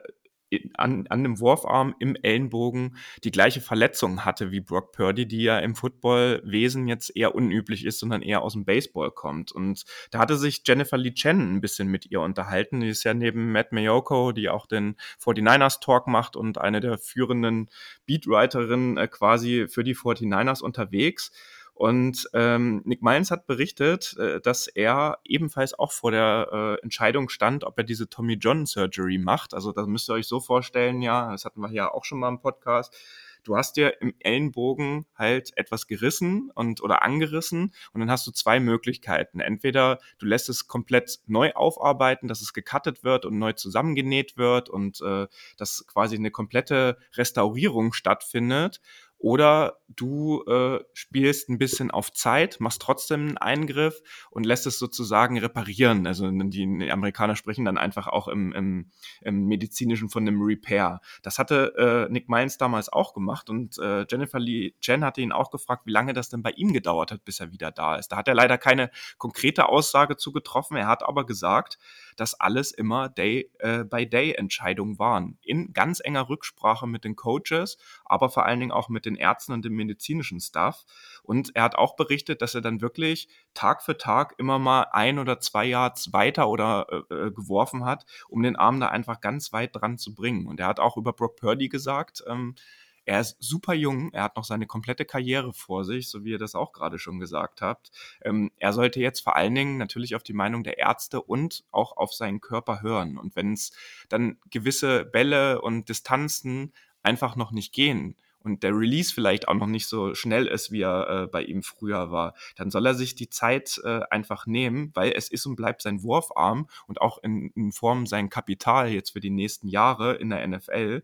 an, an dem Wurfarm im Ellenbogen die gleiche Verletzung hatte wie Brock Purdy, die ja im Footballwesen jetzt eher unüblich ist, sondern eher aus dem Baseball kommt. Und da hatte sich Jennifer Lee Chen ein bisschen mit ihr unterhalten. Die ist ja neben Matt Mayoko, die auch den 49ers Talk macht und eine der führenden Beatwriterinnen äh, quasi für die 49ers unterwegs. Und ähm, Nick Miles hat berichtet, äh, dass er ebenfalls auch vor der äh, Entscheidung stand, ob er diese Tommy John Surgery macht. Also das müsst ihr euch so vorstellen, ja, das hatten wir ja auch schon mal im Podcast. Du hast dir im Ellenbogen halt etwas gerissen und oder angerissen und dann hast du zwei Möglichkeiten. Entweder du lässt es komplett neu aufarbeiten, dass es gecuttet wird und neu zusammengenäht wird und äh, dass quasi eine komplette Restaurierung stattfindet oder du äh, spielst ein bisschen auf Zeit, machst trotzdem einen Eingriff und lässt es sozusagen reparieren. Also die Amerikaner sprechen dann einfach auch im, im, im medizinischen von einem Repair. Das hatte äh, Nick Miles damals auch gemacht und äh, Jennifer Lee Chen hatte ihn auch gefragt, wie lange das denn bei ihm gedauert hat, bis er wieder da ist. Da hat er leider keine konkrete Aussage zu getroffen. Er hat aber gesagt, dass alles immer Day-by-Day-Entscheidungen äh, waren. In ganz enger Rücksprache mit den Coaches, aber vor allen Dingen auch mit den Ärzten und dem medizinischen Staff. Und er hat auch berichtet, dass er dann wirklich Tag für Tag immer mal ein oder zwei Yards weiter oder äh, äh, geworfen hat, um den Arm da einfach ganz weit dran zu bringen. Und er hat auch über Brock Purdy gesagt, ähm, er ist super jung, er hat noch seine komplette Karriere vor sich, so wie ihr das auch gerade schon gesagt habt. Ähm, er sollte jetzt vor allen Dingen natürlich auf die Meinung der Ärzte und auch auf seinen Körper hören. Und wenn es dann gewisse Bälle und Distanzen einfach noch nicht gehen, und der Release vielleicht auch noch nicht so schnell ist, wie er äh, bei ihm früher war, dann soll er sich die Zeit äh, einfach nehmen, weil es ist und bleibt sein Wurfarm und auch in, in Form sein Kapital jetzt für die nächsten Jahre in der NFL.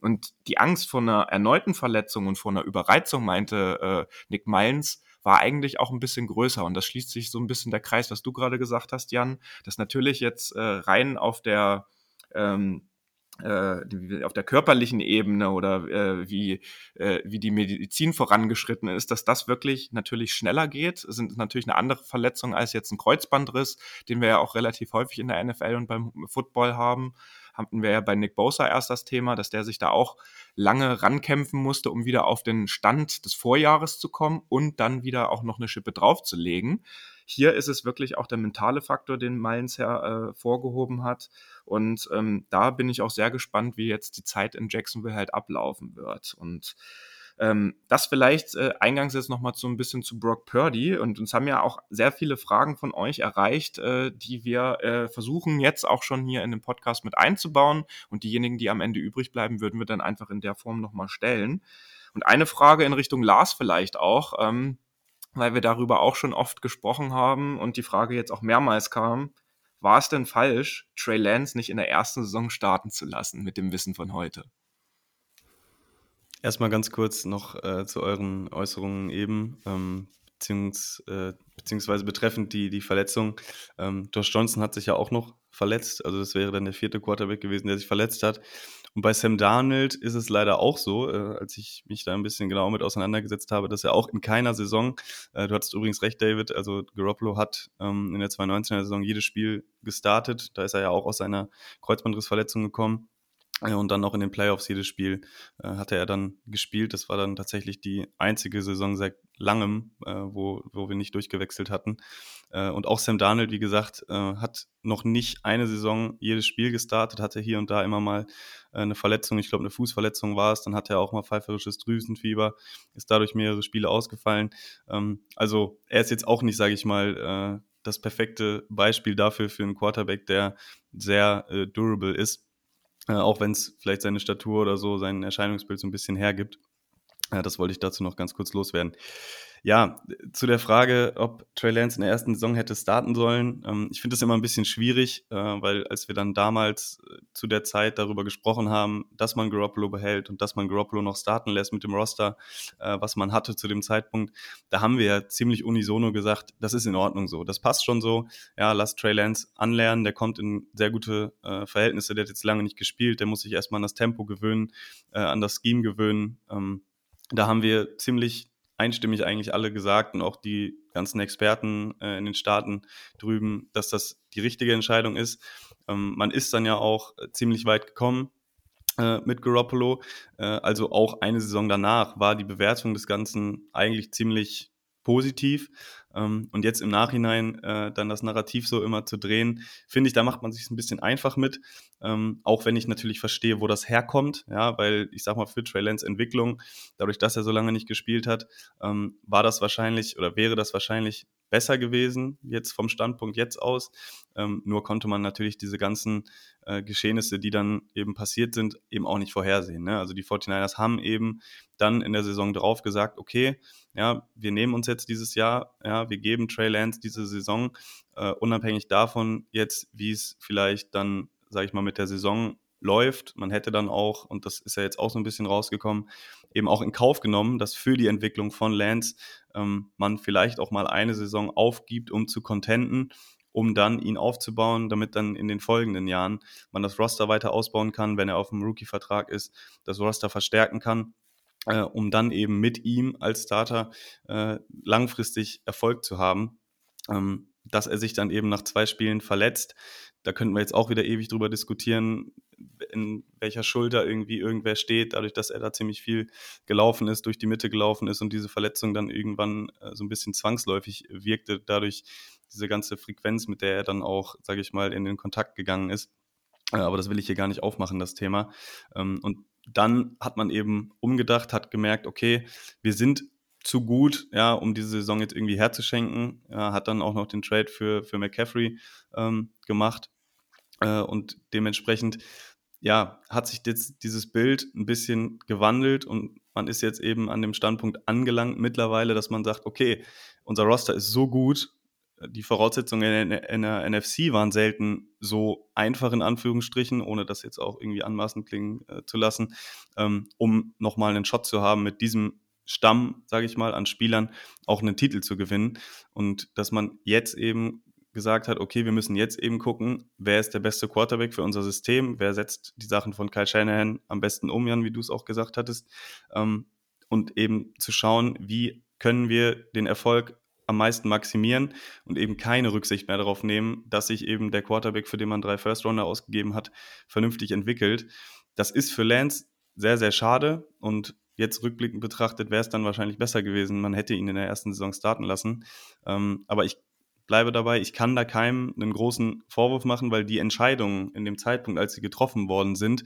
Und die Angst vor einer erneuten Verletzung und vor einer Überreizung, meinte äh, Nick Mullins, war eigentlich auch ein bisschen größer. Und das schließt sich so ein bisschen der Kreis, was du gerade gesagt hast, Jan, dass natürlich jetzt äh, rein auf der ähm, äh, auf der körperlichen Ebene oder äh, wie, äh, wie die Medizin vorangeschritten ist, dass das wirklich natürlich schneller geht. Es sind natürlich eine andere Verletzung als jetzt ein Kreuzbandriss, den wir ja auch relativ häufig in der NFL und beim Football haben hatten wir ja bei Nick Bosa erst das Thema, dass der sich da auch lange rankämpfen musste, um wieder auf den Stand des Vorjahres zu kommen und dann wieder auch noch eine Schippe draufzulegen. Hier ist es wirklich auch der mentale Faktor, den Mullins hervorgehoben äh, hat. Und ähm, da bin ich auch sehr gespannt, wie jetzt die Zeit in Jacksonville halt ablaufen wird. Und ähm, das vielleicht äh, eingangs jetzt nochmal so ein bisschen zu Brock Purdy. Und uns haben ja auch sehr viele Fragen von euch erreicht, äh, die wir äh, versuchen jetzt auch schon hier in den Podcast mit einzubauen. Und diejenigen, die am Ende übrig bleiben, würden wir dann einfach in der Form nochmal stellen. Und eine Frage in Richtung Lars vielleicht auch, ähm, weil wir darüber auch schon oft gesprochen haben und die Frage jetzt auch mehrmals kam. War es denn falsch, Trey Lance nicht in der ersten Saison starten zu lassen mit dem Wissen von heute? Erstmal ganz kurz noch äh, zu euren Äußerungen eben, ähm, beziehungs, äh, beziehungsweise betreffend die, die Verletzung. Ähm, Josh Johnson hat sich ja auch noch verletzt, also das wäre dann der vierte Quarterback gewesen, der sich verletzt hat. Und bei Sam Darnold ist es leider auch so, äh, als ich mich da ein bisschen genau mit auseinandergesetzt habe, dass er auch in keiner Saison, äh, du hattest übrigens recht, David, also Garoppolo hat ähm, in der 2019er Saison jedes Spiel gestartet, da ist er ja auch aus seiner Kreuzbandrissverletzung gekommen und dann noch in den Playoffs jedes Spiel äh, hatte er dann gespielt. Das war dann tatsächlich die einzige Saison seit langem, äh, wo, wo wir nicht durchgewechselt hatten. Äh, und auch Sam Darnold, wie gesagt, äh, hat noch nicht eine Saison jedes Spiel gestartet, hatte hier und da immer mal äh, eine Verletzung. Ich glaube, eine Fußverletzung war es. Dann hat er auch mal pfeiferisches Drüsenfieber, ist dadurch mehrere Spiele ausgefallen. Ähm, also er ist jetzt auch nicht, sage ich mal, äh, das perfekte Beispiel dafür für einen Quarterback, der sehr durable ist äh, auch wenn es vielleicht seine Statur oder so, sein Erscheinungsbild so ein bisschen hergibt. Ja, das wollte ich dazu noch ganz kurz loswerden. Ja, zu der Frage, ob Trey Lance in der ersten Saison hätte starten sollen. Ähm, ich finde das immer ein bisschen schwierig, äh, weil als wir dann damals äh, zu der Zeit darüber gesprochen haben, dass man Garoppolo behält und dass man Garoppolo noch starten lässt mit dem Roster, äh, was man hatte zu dem Zeitpunkt, da haben wir ja ziemlich unisono gesagt, das ist in Ordnung so, das passt schon so. Ja, lass Trey Lance anlernen, der kommt in sehr gute äh, Verhältnisse, der hat jetzt lange nicht gespielt, der muss sich erstmal an das Tempo gewöhnen, äh, an das Scheme gewöhnen. Ähm, da haben wir ziemlich einstimmig eigentlich alle gesagt und auch die ganzen Experten äh, in den Staaten drüben, dass das die richtige Entscheidung ist. Ähm, man ist dann ja auch äh, ziemlich weit gekommen äh, mit Garoppolo. Äh, also auch eine Saison danach war die Bewertung des Ganzen eigentlich ziemlich positiv. Ähm, und jetzt im Nachhinein äh, dann das Narrativ so immer zu drehen, finde ich, da macht man sich ein bisschen einfach mit. Ähm, auch wenn ich natürlich verstehe, wo das herkommt, ja, weil ich sag mal, für Trey Lance Entwicklung, dadurch, dass er so lange nicht gespielt hat, ähm, war das wahrscheinlich oder wäre das wahrscheinlich besser gewesen, jetzt vom Standpunkt jetzt aus. Ähm, nur konnte man natürlich diese ganzen äh, Geschehnisse, die dann eben passiert sind, eben auch nicht vorhersehen. Ne? Also die 49ers haben eben dann in der Saison drauf gesagt, okay, ja, wir nehmen uns jetzt dieses Jahr, ja, wir geben Trey Lance diese Saison, äh, unabhängig davon jetzt, wie es vielleicht dann, sage ich mal, mit der Saison läuft. Man hätte dann auch, und das ist ja jetzt auch so ein bisschen rausgekommen, eben auch in Kauf genommen, dass für die Entwicklung von Lance ähm, man vielleicht auch mal eine Saison aufgibt, um zu contenten, um dann ihn aufzubauen, damit dann in den folgenden Jahren man das Roster weiter ausbauen kann, wenn er auf dem Rookie-Vertrag ist, das Roster verstärken kann. Äh, um dann eben mit ihm als Starter äh, langfristig Erfolg zu haben. Ähm, dass er sich dann eben nach zwei Spielen verletzt, da könnten wir jetzt auch wieder ewig drüber diskutieren, in welcher Schulter irgendwie irgendwer steht, dadurch, dass er da ziemlich viel gelaufen ist, durch die Mitte gelaufen ist und diese Verletzung dann irgendwann äh, so ein bisschen zwangsläufig wirkte, dadurch diese ganze Frequenz, mit der er dann auch, sage ich mal, in den Kontakt gegangen ist. Äh, aber das will ich hier gar nicht aufmachen, das Thema. Ähm, und dann hat man eben umgedacht, hat gemerkt, okay, wir sind zu gut, ja, um diese Saison jetzt irgendwie herzuschenken. Ja, hat dann auch noch den Trade für, für McCaffrey ähm, gemacht. Äh, und dementsprechend, ja, hat sich jetzt dieses Bild ein bisschen gewandelt und man ist jetzt eben an dem Standpunkt angelangt mittlerweile, dass man sagt, okay, unser Roster ist so gut, die Voraussetzungen in der NFC waren selten so einfach in Anführungsstrichen, ohne das jetzt auch irgendwie anmaßend klingen äh, zu lassen, ähm, um nochmal einen Shot zu haben mit diesem Stamm, sage ich mal, an Spielern auch einen Titel zu gewinnen. Und dass man jetzt eben gesagt hat, okay, wir müssen jetzt eben gucken, wer ist der beste Quarterback für unser System, wer setzt die Sachen von Kyle Shanahan am besten um, Jan, wie du es auch gesagt hattest, ähm, und eben zu schauen, wie können wir den Erfolg am meisten maximieren und eben keine Rücksicht mehr darauf nehmen, dass sich eben der Quarterback, für den man drei First-Rounder ausgegeben hat, vernünftig entwickelt. Das ist für Lance sehr, sehr schade und jetzt rückblickend betrachtet wäre es dann wahrscheinlich besser gewesen, man hätte ihn in der ersten Saison starten lassen. Ähm, aber ich bleibe dabei, ich kann da keinem einen großen Vorwurf machen, weil die Entscheidungen in dem Zeitpunkt, als sie getroffen worden sind,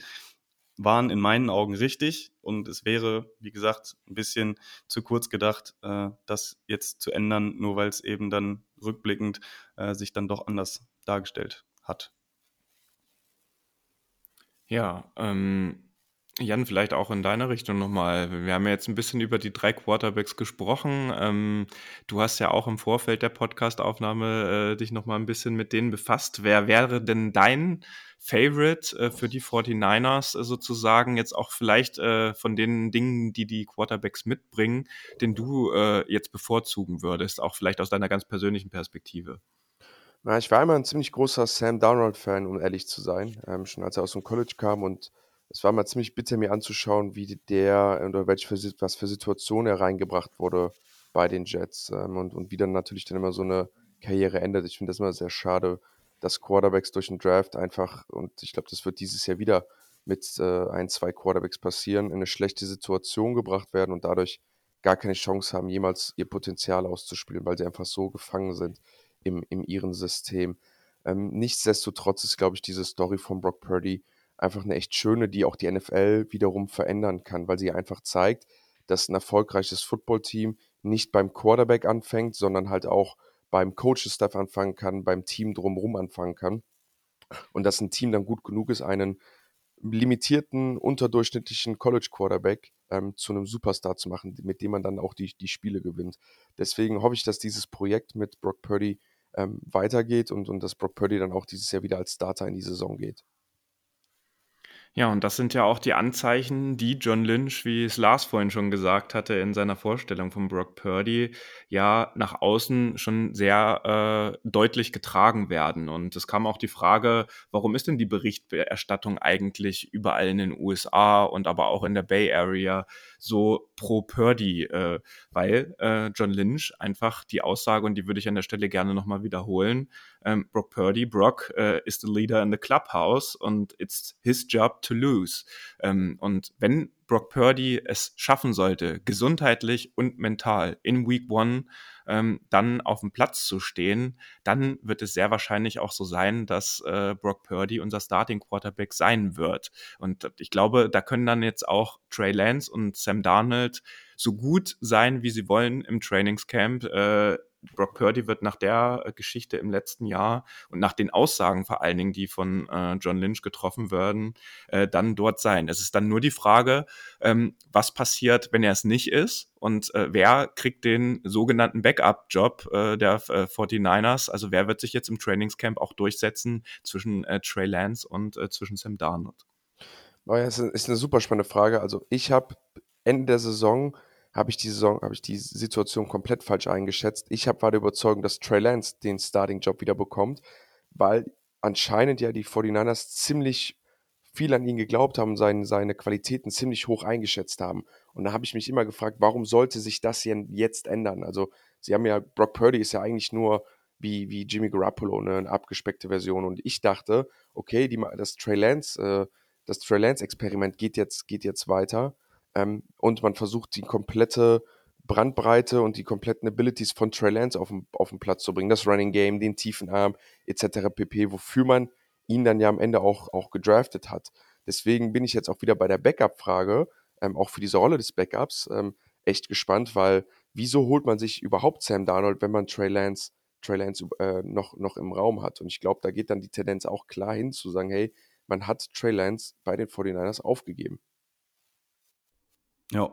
waren in meinen Augen richtig und es wäre, wie gesagt, ein bisschen zu kurz gedacht, äh, das jetzt zu ändern, nur weil es eben dann rückblickend äh, sich dann doch anders dargestellt hat. Ja, ähm, Jan, vielleicht auch in deiner Richtung nochmal. Wir haben ja jetzt ein bisschen über die drei Quarterbacks gesprochen. Ähm, du hast ja auch im Vorfeld der Podcastaufnahme äh, dich nochmal ein bisschen mit denen befasst. Wer wäre denn dein Favorite äh, für die 49ers äh, sozusagen jetzt auch vielleicht äh, von den Dingen, die die Quarterbacks mitbringen, den du äh, jetzt bevorzugen würdest, auch vielleicht aus deiner ganz persönlichen Perspektive? Na, ich war immer ein ziemlich großer Sam Darnold-Fan, um ehrlich zu sein, ähm, schon als er aus dem College kam und es war mal ziemlich bitter, mir anzuschauen, wie der oder welche was für Situationen er reingebracht wurde bei den Jets ähm, und, und wie dann natürlich dann immer so eine Karriere endet. Ich finde das immer sehr schade, dass Quarterbacks durch den Draft einfach, und ich glaube, das wird dieses Jahr wieder mit äh, ein, zwei Quarterbacks passieren, in eine schlechte Situation gebracht werden und dadurch gar keine Chance haben, jemals ihr Potenzial auszuspielen, weil sie einfach so gefangen sind im, in ihrem System. Ähm, nichtsdestotrotz ist, glaube ich, diese Story von Brock Purdy einfach eine echt schöne, die auch die NFL wiederum verändern kann, weil sie einfach zeigt, dass ein erfolgreiches Footballteam nicht beim Quarterback anfängt, sondern halt auch beim Coaching-Staff anfangen kann, beim Team drumherum anfangen kann. Und dass ein Team dann gut genug ist, einen limitierten, unterdurchschnittlichen College-Quarterback ähm, zu einem Superstar zu machen, mit dem man dann auch die, die Spiele gewinnt. Deswegen hoffe ich, dass dieses Projekt mit Brock Purdy ähm, weitergeht und, und dass Brock Purdy dann auch dieses Jahr wieder als Starter in die Saison geht. Ja, und das sind ja auch die Anzeichen, die John Lynch, wie es Lars vorhin schon gesagt hatte in seiner Vorstellung von Brock Purdy, ja nach außen schon sehr äh, deutlich getragen werden. Und es kam auch die Frage, warum ist denn die Berichterstattung eigentlich überall in den USA und aber auch in der Bay Area so pro Purdy? Äh, weil äh, John Lynch einfach die Aussage, und die würde ich an der Stelle gerne nochmal wiederholen, ähm, Brock Purdy, Brock äh, is the leader in the clubhouse und it's his job to lose. Ähm, und wenn Brock Purdy es schaffen sollte, gesundheitlich und mental in Week One ähm, dann auf dem Platz zu stehen, dann wird es sehr wahrscheinlich auch so sein, dass äh, Brock Purdy unser Starting Quarterback sein wird. Und ich glaube, da können dann jetzt auch Trey Lance und Sam Darnold so gut sein, wie sie wollen im Trainingscamp. Äh, Brock Purdy wird nach der äh, Geschichte im letzten Jahr und nach den Aussagen vor allen Dingen, die von äh, John Lynch getroffen werden, äh, dann dort sein. Es ist dann nur die Frage, ähm, was passiert, wenn er es nicht ist und äh, wer kriegt den sogenannten Backup-Job äh, der äh, 49ers? Also wer wird sich jetzt im Trainingscamp auch durchsetzen zwischen äh, Trey Lance und zwischen Sam Darnold? Oh ja, ist eine super spannende Frage. Also ich habe Ende der Saison habe ich die Saison, habe ich die Situation komplett falsch eingeschätzt. Ich hab, war der Überzeugung, dass Trey Lance den Starting-Job wieder bekommt, weil anscheinend ja die 49ers ziemlich viel an ihn geglaubt haben, seine, seine Qualitäten ziemlich hoch eingeschätzt haben. Und da habe ich mich immer gefragt, warum sollte sich das hier jetzt ändern? Also, sie haben ja, Brock Purdy ist ja eigentlich nur wie, wie Jimmy Garoppolo, ne, eine abgespeckte Version. Und ich dachte, okay, die, das Trey Lance, äh, das Trey Lance-Experiment geht jetzt, geht jetzt weiter. Ähm, und man versucht die komplette Brandbreite und die kompletten Abilities von Trey Lance auf den, auf den Platz zu bringen. Das Running Game, den tiefen Arm etc. pp., wofür man ihn dann ja am Ende auch, auch gedraftet hat. Deswegen bin ich jetzt auch wieder bei der Backup-Frage, ähm, auch für diese Rolle des Backups, ähm, echt gespannt, weil wieso holt man sich überhaupt Sam Darnold, wenn man Trey Lance, Trey Lance äh, noch, noch im Raum hat? Und ich glaube, da geht dann die Tendenz auch klar hin zu sagen, hey, man hat Trey Lance bei den 49ers aufgegeben. Ja,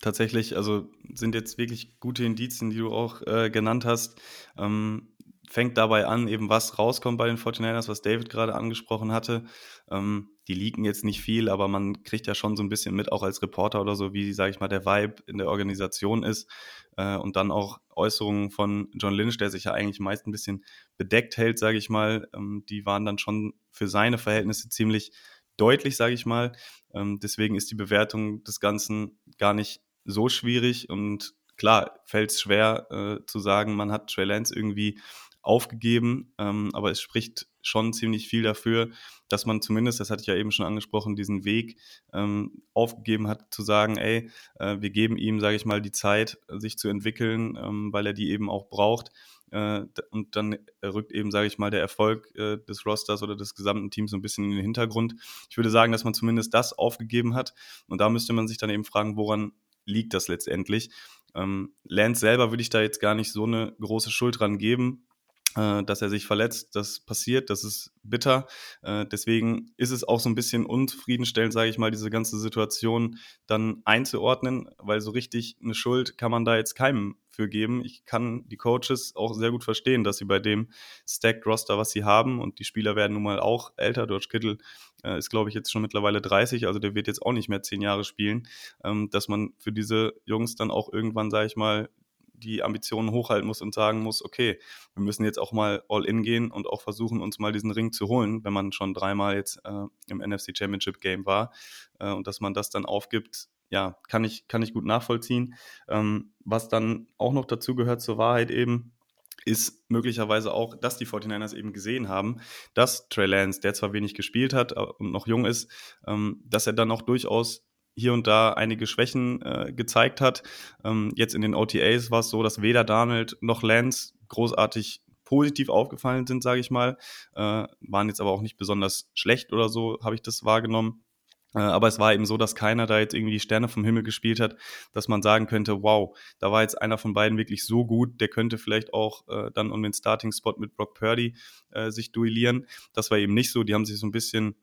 tatsächlich, also sind jetzt wirklich gute Indizien, die du auch äh, genannt hast. Ähm, fängt dabei an, eben was rauskommt bei den 49ers, was David gerade angesprochen hatte. Ähm, die leaken jetzt nicht viel, aber man kriegt ja schon so ein bisschen mit, auch als Reporter oder so, wie, sage ich mal, der Vibe in der Organisation ist. Äh, und dann auch Äußerungen von John Lynch, der sich ja eigentlich meist ein bisschen bedeckt hält, sage ich mal. Ähm, die waren dann schon für seine Verhältnisse ziemlich deutlich, sage ich mal. Ähm, deswegen ist die Bewertung des Ganzen gar nicht so schwierig und klar fällt es schwer äh, zu sagen, man hat Trey Lance irgendwie aufgegeben, ähm, aber es spricht schon ziemlich viel dafür, dass man zumindest, das hatte ich ja eben schon angesprochen, diesen Weg ähm, aufgegeben hat, zu sagen, ey, äh, wir geben ihm, sage ich mal, die Zeit, sich zu entwickeln, ähm, weil er die eben auch braucht. Äh, und dann rückt eben, sage ich mal, der Erfolg äh, des Rosters oder des gesamten Teams so ein bisschen in den Hintergrund. Ich würde sagen, dass man zumindest das aufgegeben hat. Und da müsste man sich dann eben fragen, woran liegt das letztendlich? Ähm, Lance selber würde ich da jetzt gar nicht so eine große Schuld dran geben. Äh, dass er sich verletzt. Das passiert, das ist bitter. Äh, deswegen ist es auch so ein bisschen unzufriedenstellend, sage ich mal, diese ganze Situation dann einzuordnen, weil so richtig eine Schuld kann man da jetzt keinem für geben. Ich kann die Coaches auch sehr gut verstehen, dass sie bei dem Stacked Roster, was sie haben, und die Spieler werden nun mal auch älter. George Kittle äh, ist, glaube ich, jetzt schon mittlerweile 30, also der wird jetzt auch nicht mehr zehn Jahre spielen, ähm, dass man für diese Jungs dann auch irgendwann, sage ich mal, die Ambitionen hochhalten muss und sagen muss, okay, wir müssen jetzt auch mal all in gehen und auch versuchen, uns mal diesen Ring zu holen, wenn man schon dreimal jetzt äh, im NFC Championship Game war äh, und dass man das dann aufgibt, ja, kann ich, kann ich gut nachvollziehen. Ähm, was dann auch noch dazu gehört zur Wahrheit eben, ist möglicherweise auch, dass die 49ers eben gesehen haben, dass Trey Lance, der zwar wenig gespielt hat äh, und noch jung ist, ähm, dass er dann auch durchaus hier und da einige Schwächen äh, gezeigt hat. Ähm, jetzt in den OTAs war es so, dass weder Donald noch Lance großartig positiv aufgefallen sind, sage ich mal. Äh, waren jetzt aber auch nicht besonders schlecht oder so, habe ich das wahrgenommen. Äh, aber es war eben so, dass keiner da jetzt irgendwie die Sterne vom Himmel gespielt hat, dass man sagen könnte, wow, da war jetzt einer von beiden wirklich so gut, der könnte vielleicht auch äh, dann um den Starting-Spot mit Brock Purdy äh, sich duellieren. Das war eben nicht so. Die haben sich so ein bisschen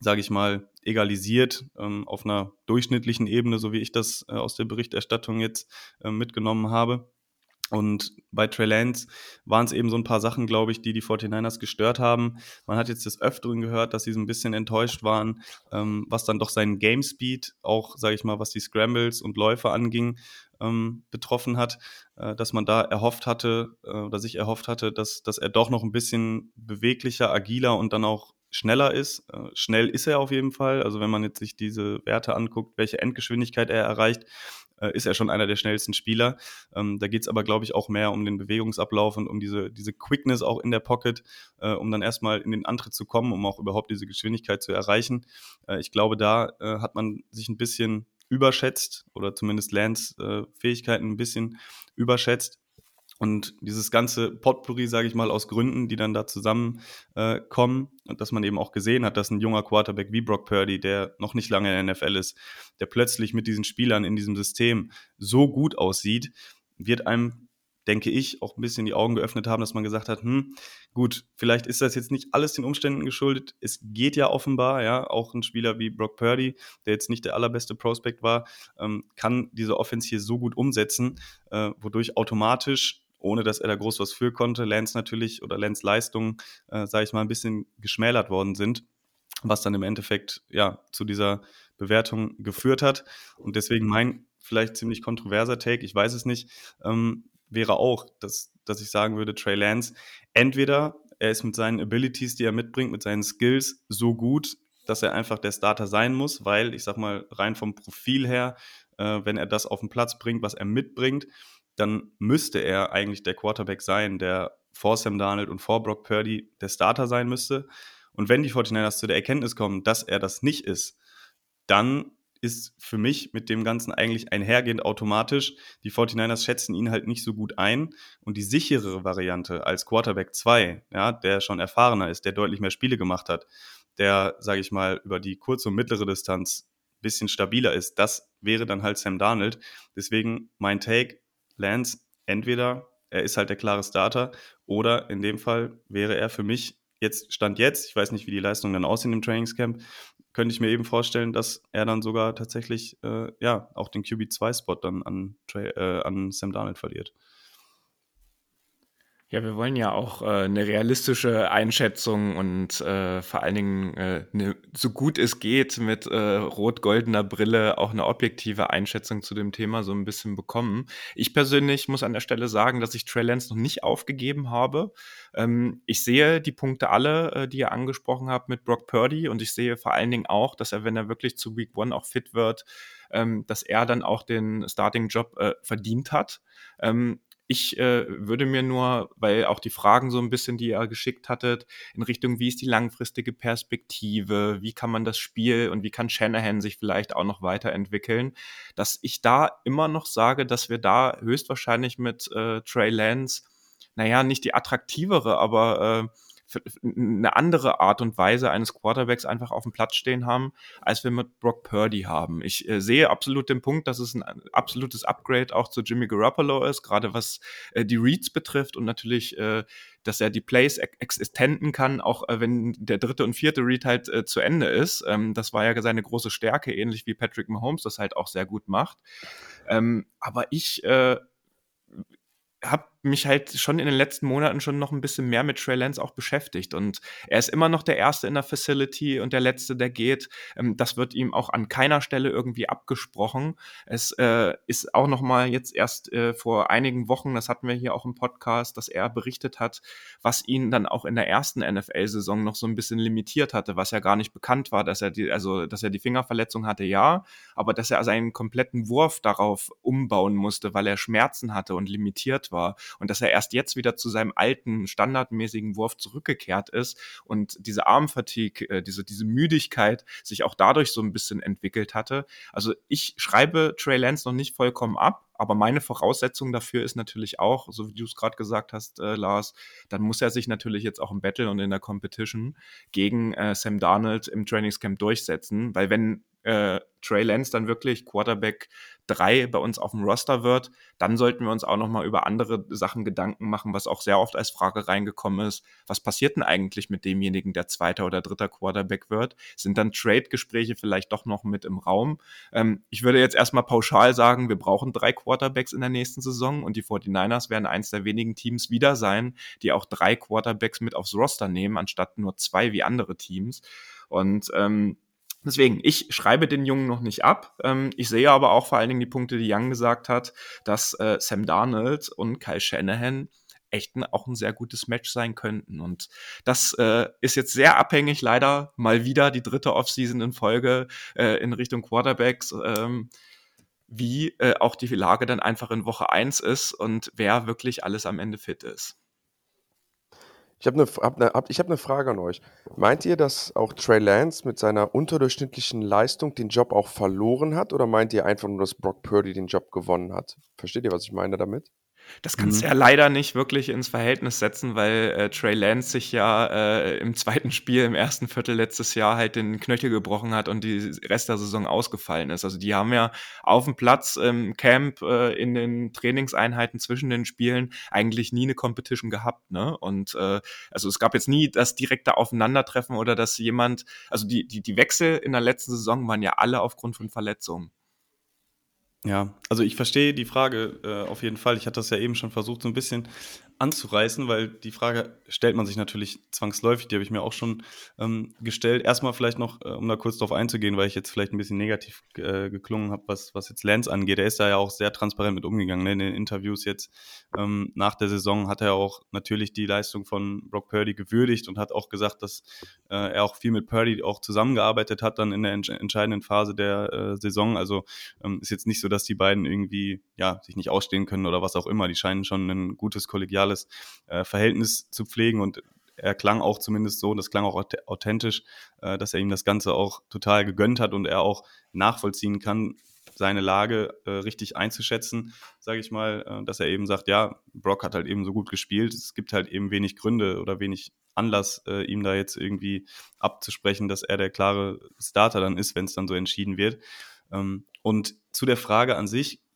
sage ich mal, egalisiert ähm, auf einer durchschnittlichen Ebene, so wie ich das äh, aus der Berichterstattung jetzt äh, mitgenommen habe. Und bei Trey Lance waren es eben so ein paar Sachen, glaube ich, die die 49ers gestört haben. Man hat jetzt des Öfteren gehört, dass sie so ein bisschen enttäuscht waren, ähm, was dann doch seinen Game Speed, auch, sage ich mal, was die Scrambles und Läufe anging, ähm, betroffen hat, äh, dass man da erhofft hatte äh, oder sich erhofft hatte, dass, dass er doch noch ein bisschen beweglicher, agiler und dann auch schneller ist. Äh, schnell ist er auf jeden Fall. Also wenn man jetzt sich diese Werte anguckt, welche Endgeschwindigkeit er erreicht, äh, ist er schon einer der schnellsten Spieler. Ähm, da geht es aber, glaube ich, auch mehr um den Bewegungsablauf und um diese, diese Quickness auch in der Pocket, äh, um dann erstmal in den Antritt zu kommen, um auch überhaupt diese Geschwindigkeit zu erreichen. ich glaube, da hat man sich ein bisschen überschätzt oder zumindest Lance Fähigkeiten ein bisschen überschätzt. Und dieses ganze Potpourri, sage ich mal, aus Gründen, die dann da zusammenkommen, äh, dass man eben auch gesehen hat, dass ein junger Quarterback wie Brock Purdy, der noch nicht lange in der NFL ist, der plötzlich mit diesen Spielern in diesem System so gut aussieht, wird einem, denke ich, auch ein bisschen die Augen geöffnet haben, dass man gesagt hat, hm, gut, vielleicht ist das jetzt nicht alles den Umständen geschuldet. Es geht ja offenbar, ja, auch ein Spieler wie Brock Purdy, der jetzt nicht der allerbeste Prospect war, ähm, kann diese Offense hier so gut umsetzen, äh, wodurch automatisch ohne dass er da groß was für konnte. Lance natürlich oder Lance Leistungen, äh, sage ich mal, ein bisschen geschmälert worden sind, was dann im Endeffekt ja zu dieser Bewertung geführt hat. Und deswegen mein vielleicht ziemlich kontroverser Take, ich weiß es nicht, ähm, wäre auch, dass, dass ich sagen würde, Trey Lance, entweder er ist mit seinen Abilities, die er mitbringt, mit seinen Skills so gut, dass er einfach der Starter sein muss, weil ich sag mal, rein vom Profil her, äh, wenn er das auf den Platz bringt, was er mitbringt, dann müsste er eigentlich der Quarterback sein, der vor Sam Darnold und vor Brock Purdy der Starter sein müsste. Und wenn die 49ers zu der Erkenntnis kommen, dass er das nicht ist, dann ist für mich mit dem Ganzen eigentlich einhergehend automatisch. Die 49ers schätzen ihn halt nicht so gut ein. Und die sichere Variante als Quarterback 2, ja, der schon erfahrener ist, der deutlich mehr Spiele gemacht hat, der, sage ich mal, über die kurze und mittlere Distanz ein bisschen stabiler ist, das wäre dann halt Sam Darnold. Deswegen mein Take, Lance, entweder er ist halt der klare Starter oder in dem Fall wäre er für mich jetzt, Stand jetzt, ich weiß nicht, wie die Leistungen dann aussehen im Trainingscamp, könnte ich mir eben vorstellen, dass er dann sogar tatsächlich äh, ja auch den QB2-Spot dann an, äh, an Sam Darnold verliert. Ja, wir wollen ja auch äh, eine realistische Einschätzung und äh, vor allen Dingen äh, ne, so gut es geht mit äh, rot-goldener Brille auch eine objektive Einschätzung zu dem Thema so ein bisschen bekommen. Ich persönlich muss an der Stelle sagen, dass ich Trey Lance noch nicht aufgegeben habe. Ähm, ich sehe die Punkte alle, äh, die ihr angesprochen habt mit Brock Purdy und ich sehe vor allen Dingen auch, dass er, wenn er wirklich zu Week One auch fit wird, ähm, dass er dann auch den Starting-Job äh, verdient hat. Ähm, ich äh, würde mir nur, weil auch die Fragen so ein bisschen, die ihr geschickt hattet, in Richtung, wie ist die langfristige Perspektive, wie kann man das Spiel und wie kann Shanahan sich vielleicht auch noch weiterentwickeln, dass ich da immer noch sage, dass wir da höchstwahrscheinlich mit äh, Trey Lance, naja, nicht die attraktivere, aber äh, eine andere Art und Weise eines Quarterbacks einfach auf dem Platz stehen haben, als wir mit Brock Purdy haben. Ich äh, sehe absolut den Punkt, dass es ein absolutes Upgrade auch zu Jimmy Garoppolo ist, gerade was äh, die Reads betrifft und natürlich, äh, dass er die Plays existenten kann, auch äh, wenn der dritte und vierte Read halt äh, zu Ende ist. Ähm, das war ja seine große Stärke, ähnlich wie Patrick Mahomes das halt auch sehr gut macht. Ähm, aber ich äh, habe mich halt schon in den letzten Monaten schon noch ein bisschen mehr mit Trey Lance auch beschäftigt. Und er ist immer noch der Erste in der Facility und der Letzte, der geht. Ähm, das wird ihm auch an keiner Stelle irgendwie abgesprochen. Es äh, ist auch noch mal jetzt erst äh, vor einigen Wochen, das hatten wir hier auch im Podcast, dass er berichtet hat, was ihn dann auch in der ersten NFL-Saison noch so ein bisschen limitiert hatte, was ja gar nicht bekannt war, dass er die, also dass er die Fingerverletzung hatte, ja, aber dass er seinen kompletten Wurf darauf umbauen musste, weil er Schmerzen hatte und limitiert war und dass er erst jetzt wieder zu seinem alten, standardmäßigen Wurf zurückgekehrt ist und diese Armfatigue, äh, diese, diese Müdigkeit sich auch dadurch so ein bisschen entwickelt hatte. Also ich schreibe Trey Lance noch nicht vollkommen ab, aber meine Voraussetzung dafür ist natürlich auch, so wie du es gerade gesagt hast, äh, Lars, dann muss er sich natürlich jetzt auch im Battle und in der Competition gegen äh, Sam Darnold im Trainingscamp durchsetzen, weil wenn äh, Trey Lance dann wirklich Quarterback 3 bei uns auf dem Roster wird, dann sollten wir uns auch noch mal über andere Sachen Gedanken machen, was auch sehr oft als Frage reingekommen ist. Was passiert denn eigentlich mit demjenigen, der zweiter oder dritter Quarterback wird? Sind dann Trade-Gespräche vielleicht doch noch mit im Raum? Ähm, ich würde jetzt erstmal pauschal sagen, wir brauchen drei Quarterbacks in der nächsten Saison und die 49ers werden eins der wenigen Teams wieder sein, die auch drei Quarterbacks mit aufs Roster nehmen, anstatt nur zwei wie andere Teams. Und ähm, Deswegen, ich schreibe den Jungen noch nicht ab. Ähm, ich sehe aber auch vor allen Dingen die Punkte, die Young gesagt hat, dass äh, Sam Darnold und Kyle Shanahan echt auch ein sehr gutes Match sein könnten. Und das äh, ist jetzt sehr abhängig, leider mal wieder die dritte Offseason in Folge äh, in Richtung Quarterbacks. Ähm, wie äh, auch die Lage dann einfach in Woche 1 ist und wer wirklich alles am Ende fit ist. Ich habe eine hab ne, hab, hab ne Frage an euch. Meint ihr, dass auch Trey Lance mit seiner unterdurchschnittlichen Leistung den Job auch verloren hat oder meint ihr einfach nur, dass Brock Purdy den Job gewonnen hat? Versteht ihr, was ich meine damit? Das kannst mhm. du ja leider nicht wirklich ins Verhältnis setzen, weil äh, Trey Lance sich ja äh, im zweiten Spiel im ersten Viertel letztes Jahr halt den Knöchel gebrochen hat und die Rest der Saison ausgefallen ist. Also die haben ja auf dem Platz im Camp äh, in den Trainingseinheiten zwischen den Spielen eigentlich nie eine Competition gehabt. Ne? Und äh, also es gab jetzt nie das direkte Aufeinandertreffen oder dass jemand, also die, die, die Wechsel in der letzten Saison waren ja alle aufgrund von Verletzungen. Ja, also ich verstehe die Frage äh, auf jeden Fall. Ich hatte das ja eben schon versucht, so ein bisschen anzureißen, weil die Frage stellt man sich natürlich zwangsläufig, die habe ich mir auch schon ähm, gestellt. Erstmal vielleicht noch, äh, um da kurz drauf einzugehen, weil ich jetzt vielleicht ein bisschen negativ äh, geklungen habe, was, was jetzt Lance angeht. Er ist da ja auch sehr transparent mit umgegangen. Ne? In den Interviews jetzt ähm, nach der Saison hat er auch natürlich die Leistung von Brock Purdy gewürdigt und hat auch gesagt, dass äh, er auch viel mit Purdy auch zusammengearbeitet hat dann in der ents entscheidenden Phase der äh, Saison. Also ähm, ist jetzt nicht so, dass die beiden irgendwie ja sich nicht ausstehen können oder was auch immer. Die scheinen schon ein gutes kollegiales soziales äh, Verhältnis zu pflegen und er klang auch zumindest so, das klang auch authentisch, äh, dass er ihm das Ganze auch total gegönnt hat und er auch nachvollziehen kann, seine Lage äh, richtig einzuschätzen, sage ich mal, äh, dass er eben sagt, ja, Brock hat halt eben so gut gespielt, es gibt halt eben wenig Gründe oder wenig Anlass, äh, ihm da jetzt irgendwie abzusprechen, dass er der klare Starter dann ist, wenn es dann so entschieden wird. Ähm, und zu der Frage an sich, ich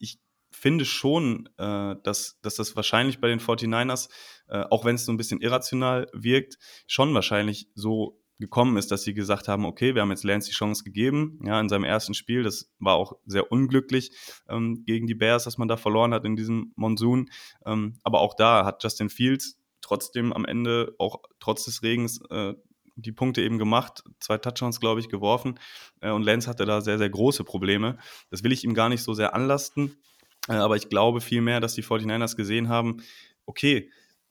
finde schon, äh, dass, dass das wahrscheinlich bei den 49ers, äh, auch wenn es so ein bisschen irrational wirkt, schon wahrscheinlich so gekommen ist, dass sie gesagt haben, okay, wir haben jetzt Lance die Chance gegeben, ja, in seinem ersten Spiel, das war auch sehr unglücklich ähm, gegen die Bears, dass man da verloren hat in diesem Monsun, ähm, aber auch da hat Justin Fields trotzdem am Ende, auch trotz des Regens, äh, die Punkte eben gemacht, zwei Touchdowns, glaube ich, geworfen. Äh, und Lance hatte da sehr, sehr große Probleme. Das will ich ihm gar nicht so sehr anlasten, aber ich glaube vielmehr, dass die 49ers gesehen haben, okay,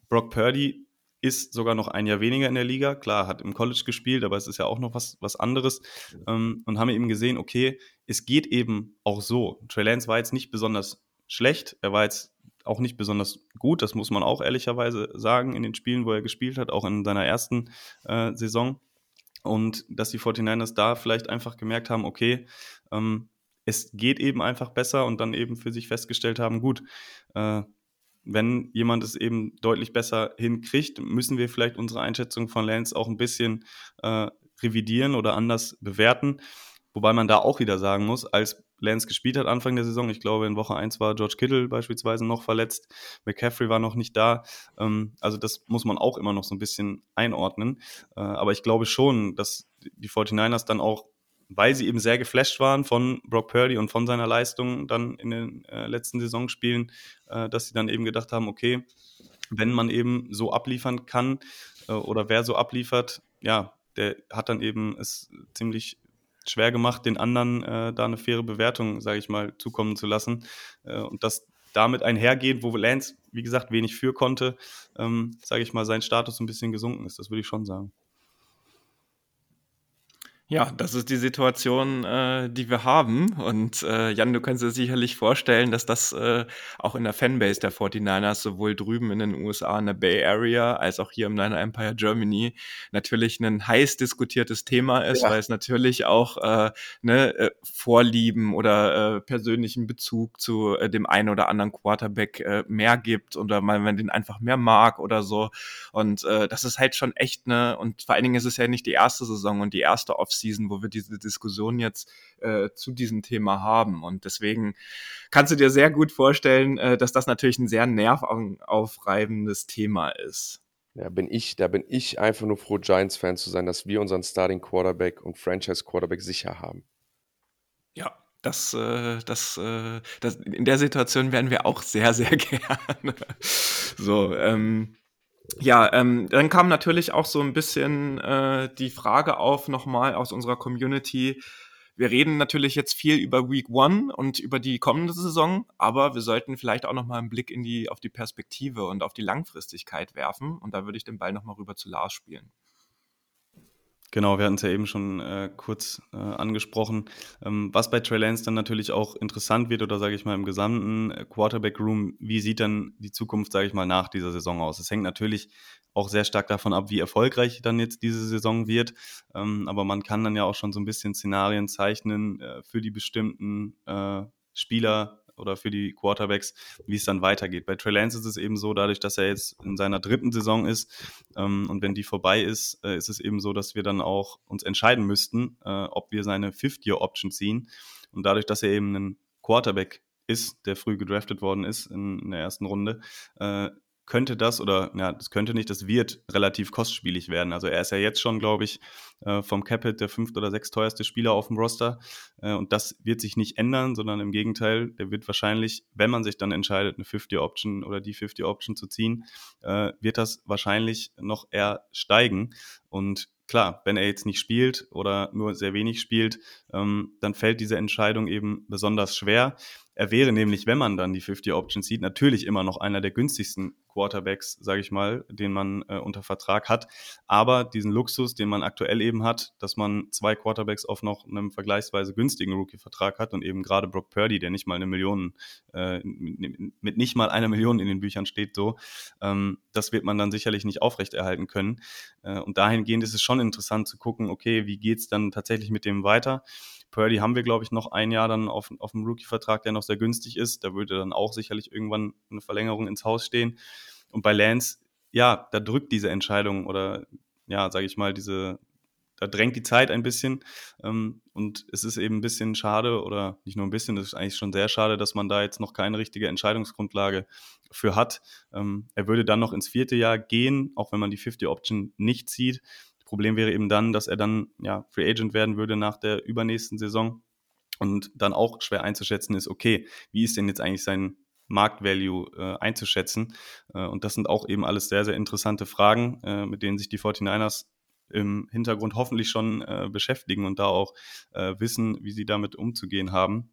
Brock Purdy ist sogar noch ein Jahr weniger in der Liga. Klar, hat im College gespielt, aber es ist ja auch noch was, was anderes. Ähm, und haben eben gesehen, okay, es geht eben auch so. Trey Lance war jetzt nicht besonders schlecht, er war jetzt auch nicht besonders gut, das muss man auch ehrlicherweise sagen, in den Spielen, wo er gespielt hat, auch in seiner ersten äh, Saison. Und dass die 49ers da vielleicht einfach gemerkt haben, okay, ähm, es geht eben einfach besser und dann eben für sich festgestellt haben, gut, äh, wenn jemand es eben deutlich besser hinkriegt, müssen wir vielleicht unsere Einschätzung von Lance auch ein bisschen äh, revidieren oder anders bewerten. Wobei man da auch wieder sagen muss, als Lance gespielt hat Anfang der Saison, ich glaube in Woche 1 war George Kittle beispielsweise noch verletzt, McCaffrey war noch nicht da. Ähm, also das muss man auch immer noch so ein bisschen einordnen. Äh, aber ich glaube schon, dass die 49ers dann auch weil sie eben sehr geflasht waren von Brock Purdy und von seiner Leistung dann in den äh, letzten Saisonspielen, äh, dass sie dann eben gedacht haben, okay, wenn man eben so abliefern kann äh, oder wer so abliefert, ja, der hat dann eben es ziemlich schwer gemacht, den anderen äh, da eine faire Bewertung, sage ich mal, zukommen zu lassen. Äh, und das damit einhergeht, wo Lance, wie gesagt, wenig für konnte, ähm, sage ich mal, sein Status ein bisschen gesunken ist. Das würde ich schon sagen. Ja, das ist die Situation, äh, die wir haben. Und äh, Jan, du kannst dir sicherlich vorstellen, dass das äh, auch in der Fanbase der 49ers sowohl drüben in den USA in der Bay Area als auch hier im Niner Empire Germany natürlich ein heiß diskutiertes Thema ist, ja. weil es natürlich auch äh, ne, äh, Vorlieben oder äh, persönlichen Bezug zu äh, dem einen oder anderen Quarterback äh, mehr gibt oder man, man den einfach mehr mag oder so. Und äh, das ist halt schon echt ne, und vor allen Dingen ist es ja nicht die erste Saison und die erste Offseason Offseason, wo wir diese Diskussion jetzt äh, zu diesem Thema haben. Und deswegen kannst du dir sehr gut vorstellen, äh, dass das natürlich ein sehr nervaufreibendes Thema ist. Ja, bin ich, da bin ich einfach nur froh, Giants-Fan zu sein, dass wir unseren Starting Quarterback und Franchise Quarterback sicher haben. Ja, das, äh, das, äh, das, in der Situation wären wir auch sehr, sehr <laughs> gerne. so, ähm, ja, ähm, dann kam natürlich auch so ein bisschen äh, die Frage auf, nochmal aus unserer Community. Wir reden natürlich jetzt viel über Week One und über die kommende Saison, aber wir sollten vielleicht auch nochmal einen Blick in die, auf die Perspektive und auf die Langfristigkeit werfen. Und da würde ich den Ball nochmal rüber zu Lars spielen. Genau, wir hatten es ja eben schon äh, kurz äh, angesprochen. Ähm, was bei Trey Lance dann natürlich auch interessant wird, oder sage ich mal im gesamten äh, Quarterback-Room, wie sieht dann die Zukunft, sage ich mal, nach dieser Saison aus? Es hängt natürlich auch sehr stark davon ab, wie erfolgreich dann jetzt diese Saison wird. Ähm, aber man kann dann ja auch schon so ein bisschen Szenarien zeichnen äh, für die bestimmten äh, Spieler, oder für die Quarterbacks, wie es dann weitergeht. Bei Trey Lance ist es eben so, dadurch, dass er jetzt in seiner dritten Saison ist ähm, und wenn die vorbei ist, äh, ist es eben so, dass wir dann auch uns entscheiden müssten, äh, ob wir seine Fifth-Year-Option ziehen. Und dadurch, dass er eben ein Quarterback ist, der früh gedraftet worden ist in, in der ersten Runde, äh, könnte das oder ja, das könnte nicht, das wird relativ kostspielig werden. Also er ist ja jetzt schon, glaube ich, äh, vom Capit der fünft oder sechs teuerste Spieler auf dem Roster. Äh, und das wird sich nicht ändern, sondern im Gegenteil, der wird wahrscheinlich, wenn man sich dann entscheidet, eine 50-Option oder die 50-Option zu ziehen, äh, wird das wahrscheinlich noch eher steigen. Und klar, wenn er jetzt nicht spielt oder nur sehr wenig spielt, ähm, dann fällt diese Entscheidung eben besonders schwer. Er wäre nämlich, wenn man dann die 50 Options sieht, natürlich immer noch einer der günstigsten Quarterbacks, sage ich mal, den man äh, unter Vertrag hat. Aber diesen Luxus, den man aktuell eben hat, dass man zwei Quarterbacks auf noch einem vergleichsweise günstigen Rookie-Vertrag hat und eben gerade Brock Purdy, der nicht mal eine Million, äh, mit nicht mal einer Million in den Büchern steht, so, ähm, das wird man dann sicherlich nicht aufrechterhalten können. Äh, und dahingehend ist es schon interessant zu gucken, okay, wie geht's dann tatsächlich mit dem weiter? Purdy haben wir, glaube ich, noch ein Jahr dann auf, auf dem Rookie-Vertrag, der noch sehr günstig ist. Da würde dann auch sicherlich irgendwann eine Verlängerung ins Haus stehen. Und bei Lance, ja, da drückt diese Entscheidung oder ja, sage ich mal, diese, da drängt die Zeit ein bisschen. Ähm, und es ist eben ein bisschen schade oder nicht nur ein bisschen, es ist eigentlich schon sehr schade, dass man da jetzt noch keine richtige Entscheidungsgrundlage für hat. Ähm, er würde dann noch ins vierte Jahr gehen, auch wenn man die 50 Option nicht zieht. Problem wäre eben dann, dass er dann ja Free Agent werden würde nach der übernächsten Saison und dann auch schwer einzuschätzen ist, okay, wie ist denn jetzt eigentlich sein Marktvalue äh, einzuschätzen? Äh, und das sind auch eben alles sehr, sehr interessante Fragen, äh, mit denen sich die 49ers im Hintergrund hoffentlich schon äh, beschäftigen und da auch äh, wissen, wie sie damit umzugehen haben.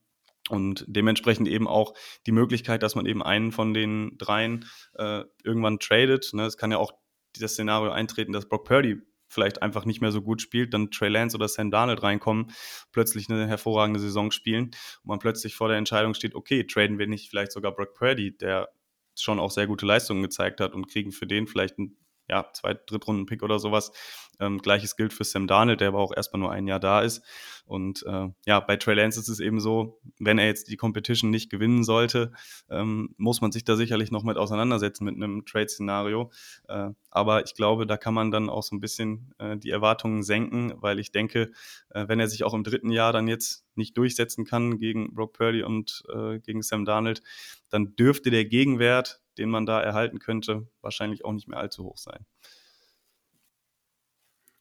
Und dementsprechend eben auch die Möglichkeit, dass man eben einen von den dreien äh, irgendwann tradet. Ne? Es kann ja auch das Szenario eintreten, dass Brock Purdy vielleicht einfach nicht mehr so gut spielt, dann Trey Lance oder Sam Darnold reinkommen, plötzlich eine hervorragende Saison spielen und man plötzlich vor der Entscheidung steht, okay, traden wir nicht vielleicht sogar Brock Purdy, der schon auch sehr gute Leistungen gezeigt hat und kriegen für den vielleicht einen ja, Zweit-, Drittrunden-Pick oder sowas. Ähm, Gleiches gilt für Sam Darnold, der aber auch erstmal nur ein Jahr da ist. Und äh, ja, bei Trey Lance ist es eben so, wenn er jetzt die Competition nicht gewinnen sollte, ähm, muss man sich da sicherlich noch mit auseinandersetzen mit einem Trade-Szenario. Äh, aber ich glaube, da kann man dann auch so ein bisschen äh, die Erwartungen senken, weil ich denke, äh, wenn er sich auch im dritten Jahr dann jetzt nicht durchsetzen kann gegen Brock Purdy und äh, gegen Sam Darnold, dann dürfte der Gegenwert, den man da erhalten könnte, wahrscheinlich auch nicht mehr allzu hoch sein.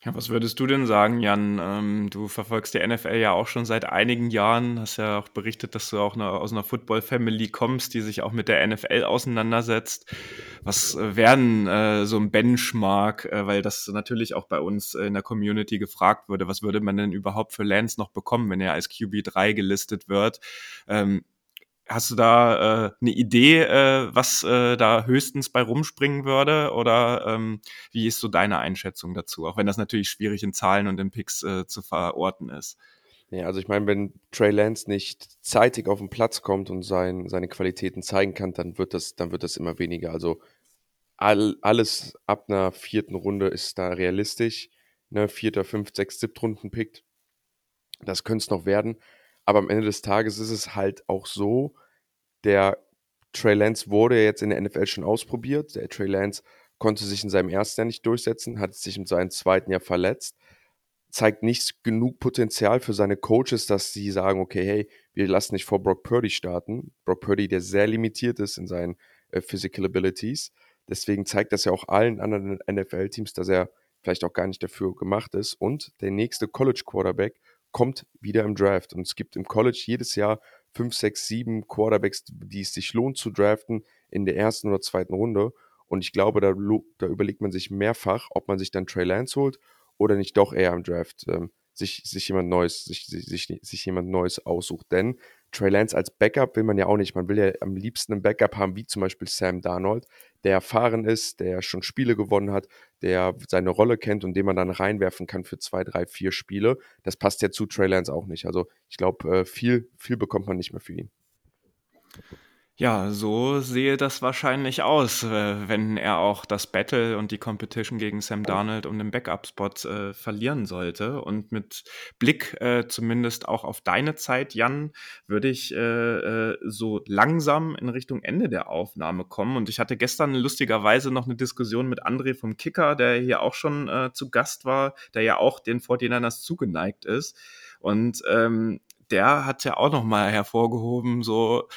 Ja, was würdest du denn sagen, Jan? Ähm, du verfolgst die NFL ja auch schon seit einigen Jahren, hast ja auch berichtet, dass du auch eine, aus einer Football-Family kommst, die sich auch mit der NFL auseinandersetzt. Was äh, wären äh, so ein Benchmark, äh, weil das natürlich auch bei uns in der Community gefragt wurde, was würde man denn überhaupt für Lance noch bekommen, wenn er als QB3 gelistet wird? Ähm, Hast du da äh, eine Idee, äh, was äh, da höchstens bei rumspringen würde? Oder ähm, wie ist so deine Einschätzung dazu? Auch wenn das natürlich schwierig in Zahlen und in Picks äh, zu verorten ist. Ja, also ich meine, wenn Trey Lance nicht zeitig auf den Platz kommt und sein, seine Qualitäten zeigen kann, dann wird das, dann wird das immer weniger. Also all, alles ab einer vierten Runde ist da realistisch. Ne, vierter, fünf, sechs, siebter Runden pickt. Das könnte es noch werden. Aber am Ende des Tages ist es halt auch so, der Trey Lance wurde jetzt in der NFL schon ausprobiert. Der Trey Lance konnte sich in seinem ersten Jahr nicht durchsetzen, hat sich in seinem zweiten Jahr verletzt, zeigt nicht genug Potenzial für seine Coaches, dass sie sagen, okay, hey, wir lassen nicht vor Brock Purdy starten. Brock Purdy, der sehr limitiert ist in seinen äh, Physical Abilities. Deswegen zeigt das ja auch allen anderen NFL-Teams, dass er vielleicht auch gar nicht dafür gemacht ist. Und der nächste College Quarterback kommt wieder im Draft. Und es gibt im College jedes Jahr fünf, sechs, sieben Quarterbacks, die es sich lohnt zu draften in der ersten oder zweiten Runde. Und ich glaube, da, da überlegt man sich mehrfach, ob man sich dann Trey Lance holt oder nicht doch eher im Draft ähm, sich, sich jemand Neues, sich, sich, sich jemand Neues aussucht. Denn Trey Lance als Backup will man ja auch nicht. Man will ja am liebsten einen Backup haben, wie zum Beispiel Sam Darnold, der erfahren ist, der schon Spiele gewonnen hat, der seine Rolle kennt und den man dann reinwerfen kann für zwei, drei, vier Spiele. Das passt ja zu Trey Lance auch nicht. Also ich glaube, äh, viel, viel bekommt man nicht mehr für ihn. Ja, so sehe das wahrscheinlich aus, äh, wenn er auch das Battle und die Competition gegen Sam Darnold um den Backup-Spot äh, verlieren sollte. Und mit Blick äh, zumindest auch auf deine Zeit, Jan, würde ich äh, äh, so langsam in Richtung Ende der Aufnahme kommen. Und ich hatte gestern lustigerweise noch eine Diskussion mit André vom Kicker, der hier auch schon zu Gast war, der ja auch den 49ers zugeneigt ist. Und ähm, der hat ja auch noch mal hervorgehoben, so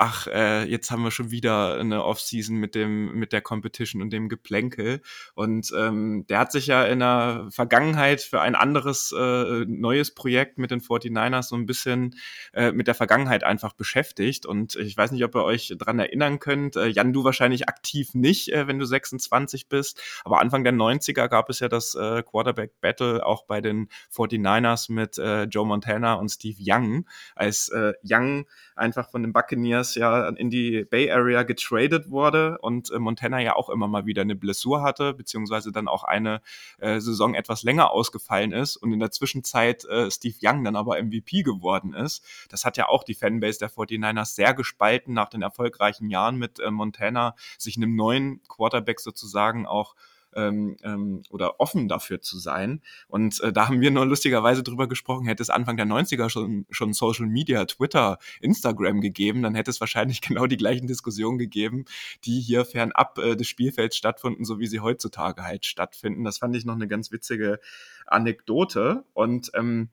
ach, äh, jetzt haben wir schon wieder eine Offseason mit dem, mit der Competition und dem Geplänkel. Und ähm, der hat sich ja in der Vergangenheit für ein anderes äh, neues Projekt mit den 49ers so ein bisschen äh, mit der Vergangenheit einfach beschäftigt. Und ich weiß nicht, ob ihr euch dran erinnern könnt. Äh, Jan, du wahrscheinlich aktiv nicht, äh, wenn du 26 bist. Aber Anfang der 90er gab es ja das äh, Quarterback Battle auch bei den 49ers mit äh, Joe Montana und Steve Young, als äh, Young einfach von den Buccaneers ja in die Bay Area getradet wurde und äh, Montana ja auch immer mal wieder eine Blessur hatte, beziehungsweise dann auch eine äh, Saison etwas länger ausgefallen ist und in der Zwischenzeit äh, Steve Young dann aber MVP geworden ist. Das hat ja auch die Fanbase der 49ers sehr gespalten nach den erfolgreichen Jahren mit äh, Montana, sich einem neuen Quarterback sozusagen auch ähm, ähm, oder offen dafür zu sein. Und äh, da haben wir nur lustigerweise drüber gesprochen, hätte es Anfang der 90er schon, schon Social Media, Twitter, Instagram gegeben, dann hätte es wahrscheinlich <laughs> genau die gleichen Diskussionen gegeben, die hier fernab äh, des Spielfelds stattfinden, so wie sie heutzutage halt stattfinden. Das fand ich noch eine ganz witzige Anekdote. Und ähm,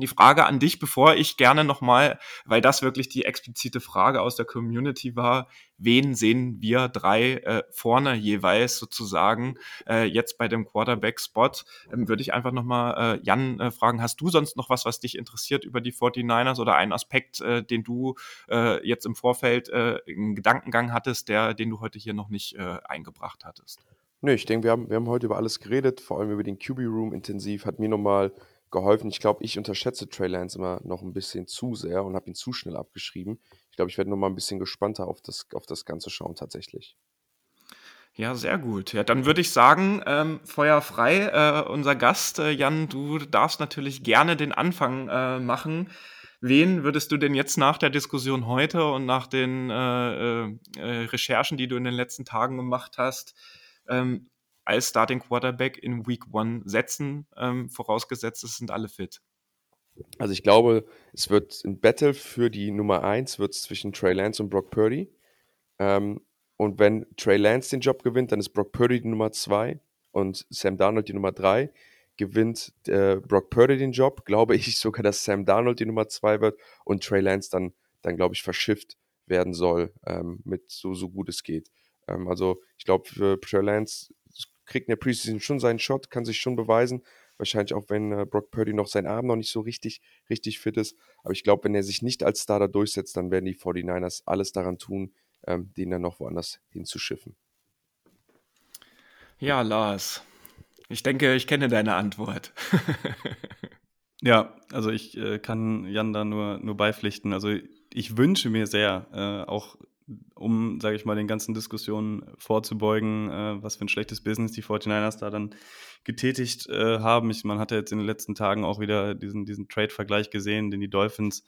die Frage an dich, bevor ich gerne nochmal, weil das wirklich die explizite Frage aus der Community war, wen sehen wir drei äh, vorne jeweils sozusagen äh, jetzt bei dem Quarterback-Spot, ähm, würde ich einfach nochmal äh, Jan äh, fragen, hast du sonst noch was, was dich interessiert über die 49ers oder einen Aspekt, äh, den du äh, jetzt im Vorfeld äh, einen Gedankengang hattest, der, den du heute hier noch nicht äh, eingebracht hattest? Nö, ich denke, wir haben, wir haben heute über alles geredet, vor allem über den QB-Room intensiv, hat mir nochmal geholfen. Ich glaube, ich unterschätze Trey Lance immer noch ein bisschen zu sehr und habe ihn zu schnell abgeschrieben. Ich glaube, ich werde noch mal ein bisschen gespannter auf das, auf das Ganze schauen tatsächlich. Ja, sehr gut. Ja, dann würde ich sagen, ähm, Feuer frei. Äh, unser Gast, äh, Jan, du darfst natürlich gerne den Anfang äh, machen. Wen würdest du denn jetzt nach der Diskussion heute und nach den äh, äh, äh, Recherchen, die du in den letzten Tagen gemacht hast, ähm, als Starting Quarterback in Week One setzen, ähm, vorausgesetzt, es sind alle fit? Also ich glaube, es wird ein Battle für die Nummer 1 wird zwischen Trey Lance und Brock Purdy. Ähm, und wenn Trey Lance den Job gewinnt, dann ist Brock Purdy die Nummer 2 und Sam Darnold die Nummer 3. Gewinnt äh, Brock Purdy den Job, glaube <laughs> ich sogar, dass Sam Darnold die Nummer 2 wird und Trey Lance dann, dann glaube ich, verschifft werden soll, ähm, mit so, so gut es geht. Ähm, also ich glaube, für Trey Lance kriegt in der Preseason schon seinen Shot, kann sich schon beweisen. Wahrscheinlich auch, wenn äh, Brock Purdy noch seinen Arm noch nicht so richtig, richtig fit ist. Aber ich glaube, wenn er sich nicht als Starter durchsetzt, dann werden die 49ers alles daran tun, ähm, den dann noch woanders hinzuschiffen. Ja, Lars. Ich denke, ich kenne deine Antwort. <laughs> ja, also ich äh, kann Jan da nur, nur beipflichten. Also ich wünsche mir sehr, äh, auch um, sage ich mal, den ganzen Diskussionen vorzubeugen, äh, was für ein schlechtes Business die 49ers da dann getätigt äh, haben. Ich, man hat ja jetzt in den letzten Tagen auch wieder diesen, diesen Trade-Vergleich gesehen, den die Dolphins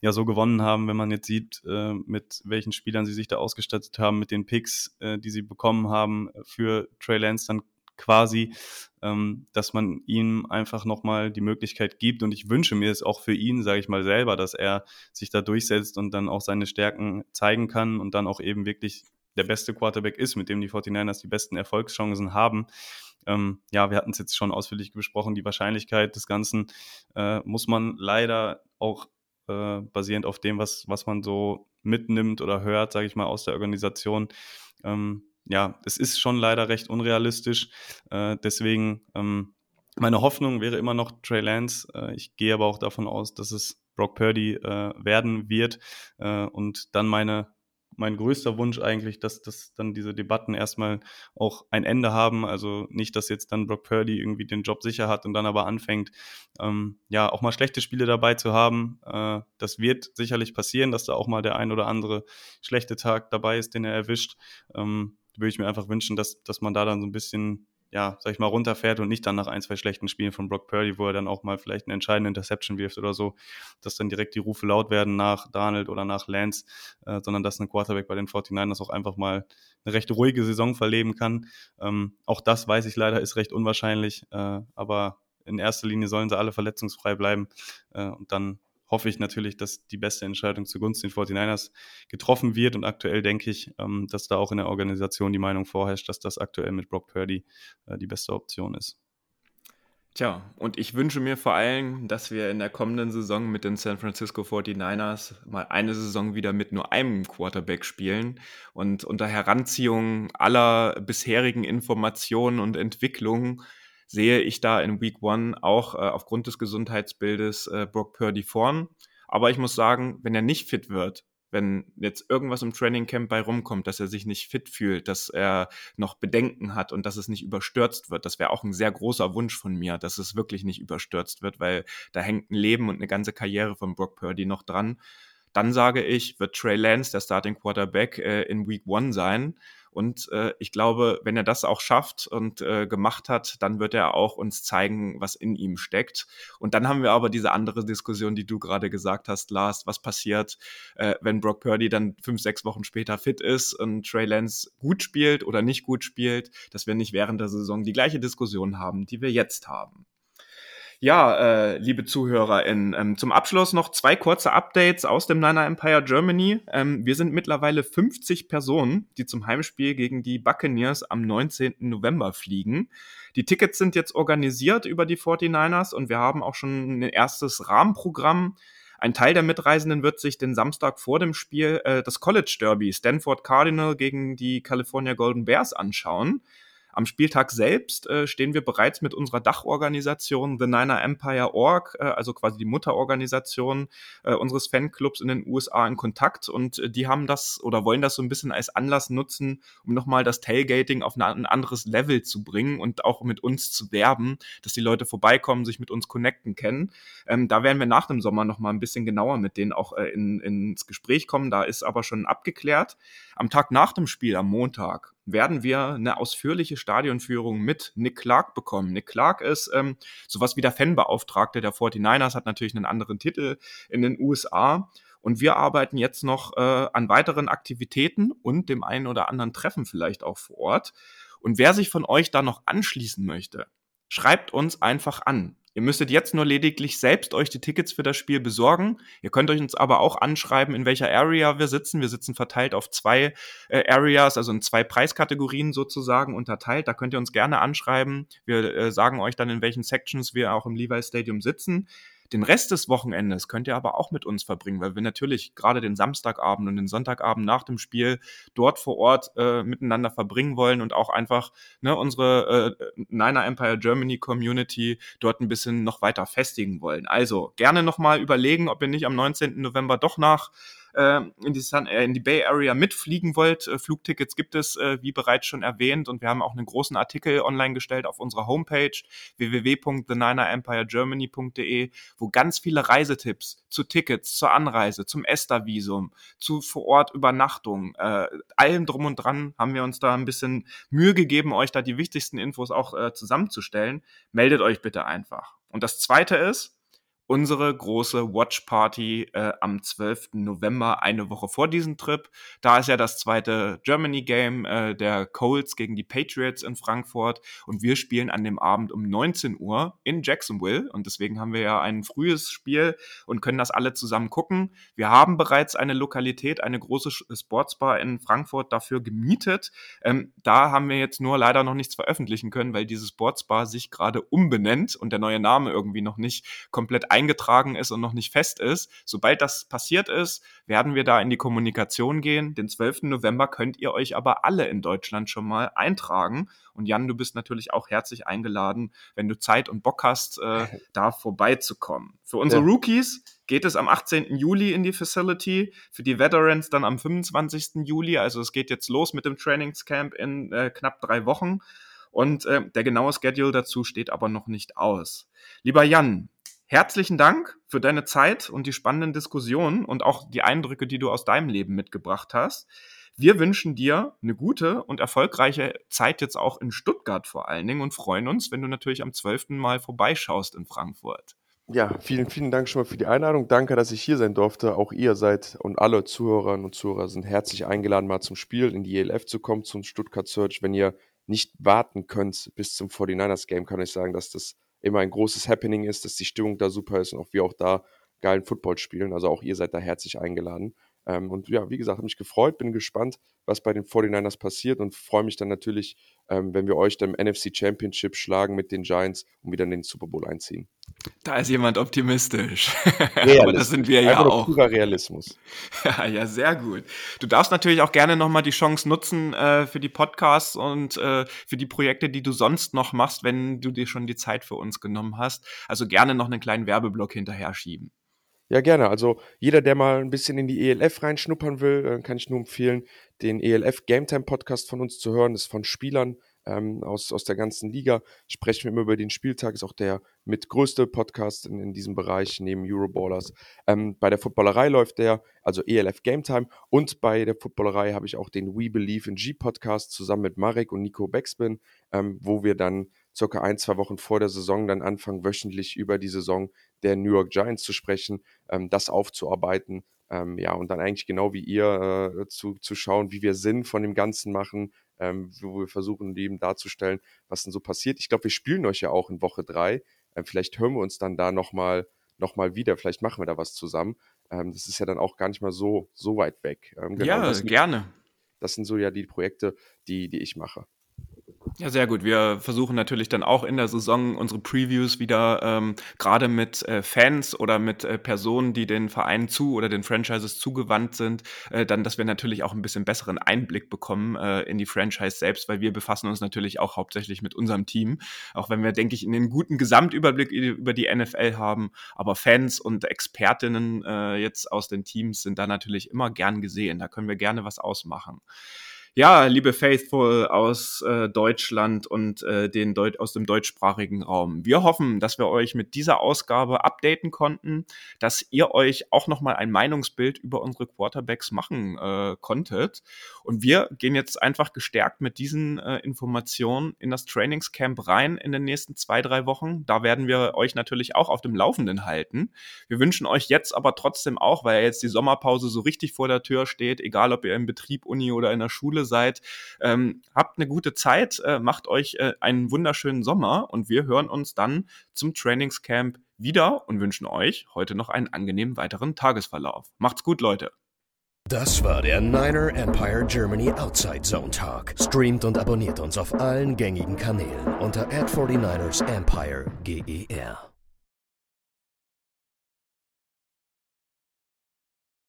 ja so gewonnen haben, wenn man jetzt sieht, äh, mit welchen Spielern sie sich da ausgestattet haben, mit den Picks, äh, die sie bekommen haben für Trey Lance, dann quasi, ähm, dass man ihm einfach nochmal die Möglichkeit gibt. Und ich wünsche mir es auch für ihn, sage ich mal selber, dass er sich da durchsetzt und dann auch seine Stärken zeigen kann und dann auch eben wirklich der beste Quarterback ist, mit dem die 49ers die besten Erfolgschancen haben. Ähm, ja, wir hatten es jetzt schon ausführlich besprochen, die Wahrscheinlichkeit des Ganzen äh, muss man leider auch äh, basierend auf dem, was, was man so mitnimmt oder hört, sage ich mal, aus der Organisation, ähm, ja, es ist schon leider recht unrealistisch. Äh, deswegen, ähm, meine Hoffnung wäre immer noch Trey Lance. Äh, ich gehe aber auch davon aus, dass es Brock Purdy äh, werden wird. Äh, und dann meine mein größter Wunsch eigentlich, dass, dass dann diese Debatten erstmal auch ein Ende haben. Also nicht, dass jetzt dann Brock Purdy irgendwie den Job sicher hat und dann aber anfängt, ähm, ja, auch mal schlechte Spiele dabei zu haben. Äh, das wird sicherlich passieren, dass da auch mal der ein oder andere schlechte Tag dabei ist, den er erwischt. Ähm, würde ich mir einfach wünschen, dass, dass man da dann so ein bisschen ja, sag ich mal, runterfährt und nicht dann nach ein, zwei schlechten Spielen von Brock Purdy, wo er dann auch mal vielleicht eine entscheidende Interception wirft oder so, dass dann direkt die Rufe laut werden nach Donald oder nach Lance, äh, sondern dass ein Quarterback bei den 49ers auch einfach mal eine recht ruhige Saison verleben kann. Ähm, auch das weiß ich leider ist recht unwahrscheinlich, äh, aber in erster Linie sollen sie alle verletzungsfrei bleiben äh, und dann hoffe ich natürlich, dass die beste Entscheidung zugunsten den 49ers getroffen wird. Und aktuell denke ich, ähm, dass da auch in der Organisation die Meinung vorherrscht, dass das aktuell mit Brock Purdy äh, die beste Option ist. Tja, und ich wünsche mir vor allem, dass wir in der kommenden Saison mit den San Francisco 49ers mal eine Saison wieder mit nur einem Quarterback spielen und unter Heranziehung aller bisherigen Informationen und Entwicklungen sehe ich da in Week One auch äh, aufgrund des Gesundheitsbildes äh, Brock Purdy vorn. Aber ich muss sagen, wenn er nicht fit wird, wenn jetzt irgendwas im Training Camp bei rumkommt, dass er sich nicht fit fühlt, dass er noch Bedenken hat und dass es nicht überstürzt wird, das wäre auch ein sehr großer Wunsch von mir, dass es wirklich nicht überstürzt wird, weil da hängt ein Leben und eine ganze Karriere von Brock Purdy noch dran. Dann sage ich, wird Trey Lance der Starting Quarterback äh, in Week One sein und äh, ich glaube, wenn er das auch schafft und äh, gemacht hat, dann wird er auch uns zeigen, was in ihm steckt. Und dann haben wir aber diese andere Diskussion, die du gerade gesagt hast, Lars, was passiert, äh, wenn Brock Purdy dann fünf, sechs Wochen später fit ist und Trey Lance gut spielt oder nicht gut spielt, dass wir nicht während der Saison die gleiche Diskussion haben, die wir jetzt haben. Ja, äh, liebe ZuhörerInnen, ähm, zum Abschluss noch zwei kurze Updates aus dem Niner Empire Germany. Ähm, wir sind mittlerweile 50 Personen, die zum Heimspiel gegen die Buccaneers am 19. November fliegen. Die Tickets sind jetzt organisiert über die 49ers und wir haben auch schon ein erstes Rahmenprogramm. Ein Teil der Mitreisenden wird sich den Samstag vor dem Spiel äh, das College Derby Stanford Cardinal gegen die California Golden Bears anschauen. Am Spieltag selbst äh, stehen wir bereits mit unserer Dachorganisation The Niner Empire Org, äh, also quasi die Mutterorganisation äh, unseres Fanclubs in den USA in Kontakt und äh, die haben das oder wollen das so ein bisschen als Anlass nutzen, um nochmal das Tailgating auf ein anderes Level zu bringen und auch mit uns zu werben, dass die Leute vorbeikommen, sich mit uns connecten können. Ähm, da werden wir nach dem Sommer nochmal ein bisschen genauer mit denen auch äh, in, ins Gespräch kommen. Da ist aber schon abgeklärt. Am Tag nach dem Spiel, am Montag, werden wir eine ausführliche Stadionführung mit Nick Clark bekommen. Nick Clark ist ähm, sowas wie der Fanbeauftragte der 49ers, hat natürlich einen anderen Titel in den USA. Und wir arbeiten jetzt noch äh, an weiteren Aktivitäten und dem einen oder anderen Treffen vielleicht auch vor Ort. Und wer sich von euch da noch anschließen möchte, schreibt uns einfach an. Ihr müsstet jetzt nur lediglich selbst euch die Tickets für das Spiel besorgen. Ihr könnt euch uns aber auch anschreiben, in welcher Area wir sitzen. Wir sitzen verteilt auf zwei äh, Areas, also in zwei Preiskategorien sozusagen unterteilt. Da könnt ihr uns gerne anschreiben. Wir äh, sagen euch dann, in welchen Sections wir auch im Levi Stadium sitzen. Den Rest des Wochenendes könnt ihr aber auch mit uns verbringen, weil wir natürlich gerade den Samstagabend und den Sonntagabend nach dem Spiel dort vor Ort äh, miteinander verbringen wollen und auch einfach ne, unsere äh, Niner Empire Germany Community dort ein bisschen noch weiter festigen wollen. Also gerne nochmal überlegen, ob ihr nicht am 19. November doch nach äh, in, die Sun, äh, in die Bay Area mitfliegen wollt, äh, Flugtickets gibt es, äh, wie bereits schon erwähnt. Und wir haben auch einen großen Artikel online gestellt auf unserer Homepage www.theninerempiregermany.de, wo ganz viele Reisetipps zu Tickets, zur Anreise, zum ESTA-Visum, zu vor Ort Übernachtung, äh, allem drum und dran haben wir uns da ein bisschen Mühe gegeben, euch da die wichtigsten Infos auch äh, zusammenzustellen. Meldet euch bitte einfach. Und das zweite ist, unsere große Watch Party äh, am 12. November, eine Woche vor diesem Trip. Da ist ja das zweite Germany Game äh, der Colts gegen die Patriots in Frankfurt und wir spielen an dem Abend um 19 Uhr in Jacksonville und deswegen haben wir ja ein frühes Spiel und können das alle zusammen gucken. Wir haben bereits eine Lokalität, eine große Sportsbar in Frankfurt dafür gemietet. Ähm, da haben wir jetzt nur leider noch nichts veröffentlichen können, weil diese Sportsbar sich gerade umbenennt und der neue Name irgendwie noch nicht komplett eingetragen ist und noch nicht fest ist. Sobald das passiert ist, werden wir da in die Kommunikation gehen. Den 12. November könnt ihr euch aber alle in Deutschland schon mal eintragen. Und Jan, du bist natürlich auch herzlich eingeladen, wenn du Zeit und Bock hast, äh, <laughs> da vorbeizukommen. Für unsere ja. Rookies geht es am 18. Juli in die Facility, für die Veterans dann am 25. Juli. Also es geht jetzt los mit dem Trainingscamp in äh, knapp drei Wochen. Und äh, der genaue Schedule dazu steht aber noch nicht aus. Lieber Jan, Herzlichen Dank für deine Zeit und die spannenden Diskussionen und auch die Eindrücke, die du aus deinem Leben mitgebracht hast. Wir wünschen dir eine gute und erfolgreiche Zeit jetzt auch in Stuttgart vor allen Dingen und freuen uns, wenn du natürlich am 12. Mal vorbeischaust in Frankfurt. Ja, vielen, vielen Dank schon mal für die Einladung. Danke, dass ich hier sein durfte. Auch ihr seid und alle Zuhörerinnen und Zuhörer sind herzlich eingeladen, mal zum Spiel in die ELF zu kommen, zum Stuttgart Search. Wenn ihr nicht warten könnt bis zum 49ers Game, kann ich sagen, dass das immer ein großes Happening ist, dass die Stimmung da super ist und auch wir auch da geilen Football spielen. Also auch ihr seid da herzlich eingeladen. Ähm, und ja, wie gesagt, habe mich gefreut, bin gespannt, was bei den 49ers passiert und freue mich dann natürlich, ähm, wenn wir euch dann im NFC Championship schlagen mit den Giants und wieder in den Super Bowl einziehen. Da ist jemand optimistisch. <laughs> Aber das sind wir ja auch. Purer Realismus. Ja, <laughs> ja, sehr gut. Du darfst natürlich auch gerne nochmal die Chance nutzen äh, für die Podcasts und äh, für die Projekte, die du sonst noch machst, wenn du dir schon die Zeit für uns genommen hast. Also gerne noch einen kleinen Werbeblock hinterher schieben. Ja, gerne. Also jeder, der mal ein bisschen in die ELF reinschnuppern will, äh, kann ich nur empfehlen, den ELF Game Time Podcast von uns zu hören. Das ist von Spielern ähm, aus, aus der ganzen Liga. Sprechen wir immer über den Spieltag, ist auch der mit größte Podcast in, in diesem Bereich neben Euroballers. Ähm, bei der Footballerei läuft der, also ELF Game Time. Und bei der Footballerei habe ich auch den We Believe in G Podcast zusammen mit Marek und Nico Beckspin, ähm, wo wir dann circa ein, zwei Wochen vor der Saison dann anfangen, wöchentlich über die Saison der New York Giants zu sprechen, ähm, das aufzuarbeiten. Ähm, ja, und dann eigentlich genau wie ihr äh, zu, zu schauen, wie wir Sinn von dem Ganzen machen, ähm, wo wir versuchen, eben darzustellen, was denn so passiert. Ich glaube, wir spielen euch ja auch in Woche drei. Ähm, vielleicht hören wir uns dann da nochmal noch mal wieder, vielleicht machen wir da was zusammen. Ähm, das ist ja dann auch gar nicht mal so, so weit weg. Ähm, genau, ja, das gerne. Das sind so ja die Projekte, die, die ich mache. Ja, sehr gut. Wir versuchen natürlich dann auch in der Saison unsere Previews wieder ähm, gerade mit äh, Fans oder mit äh, Personen, die den Vereinen zu oder den Franchises zugewandt sind, äh, dann, dass wir natürlich auch ein bisschen besseren Einblick bekommen äh, in die Franchise selbst, weil wir befassen uns natürlich auch hauptsächlich mit unserem Team, auch wenn wir, denke ich, einen guten Gesamtüberblick über die NFL haben. Aber Fans und Expertinnen äh, jetzt aus den Teams sind da natürlich immer gern gesehen. Da können wir gerne was ausmachen. Ja, liebe Faithful aus äh, Deutschland und äh, den Deut aus dem deutschsprachigen Raum. Wir hoffen, dass wir euch mit dieser Ausgabe updaten konnten, dass ihr euch auch nochmal ein Meinungsbild über unsere Quarterbacks machen äh, konntet. Und wir gehen jetzt einfach gestärkt mit diesen äh, Informationen in das Trainingscamp rein in den nächsten zwei, drei Wochen. Da werden wir euch natürlich auch auf dem Laufenden halten. Wir wünschen euch jetzt aber trotzdem auch, weil jetzt die Sommerpause so richtig vor der Tür steht, egal ob ihr im Betrieb, Uni oder in der Schule seid. Ähm, habt eine gute Zeit, äh, macht euch äh, einen wunderschönen Sommer und wir hören uns dann zum Trainingscamp wieder und wünschen euch heute noch einen angenehmen weiteren Tagesverlauf. Macht's gut, Leute. Das war der Niner Empire Germany Outside Zone Talk. Streamt und abonniert uns auf allen gängigen Kanälen unter ad 49 ersempire GER.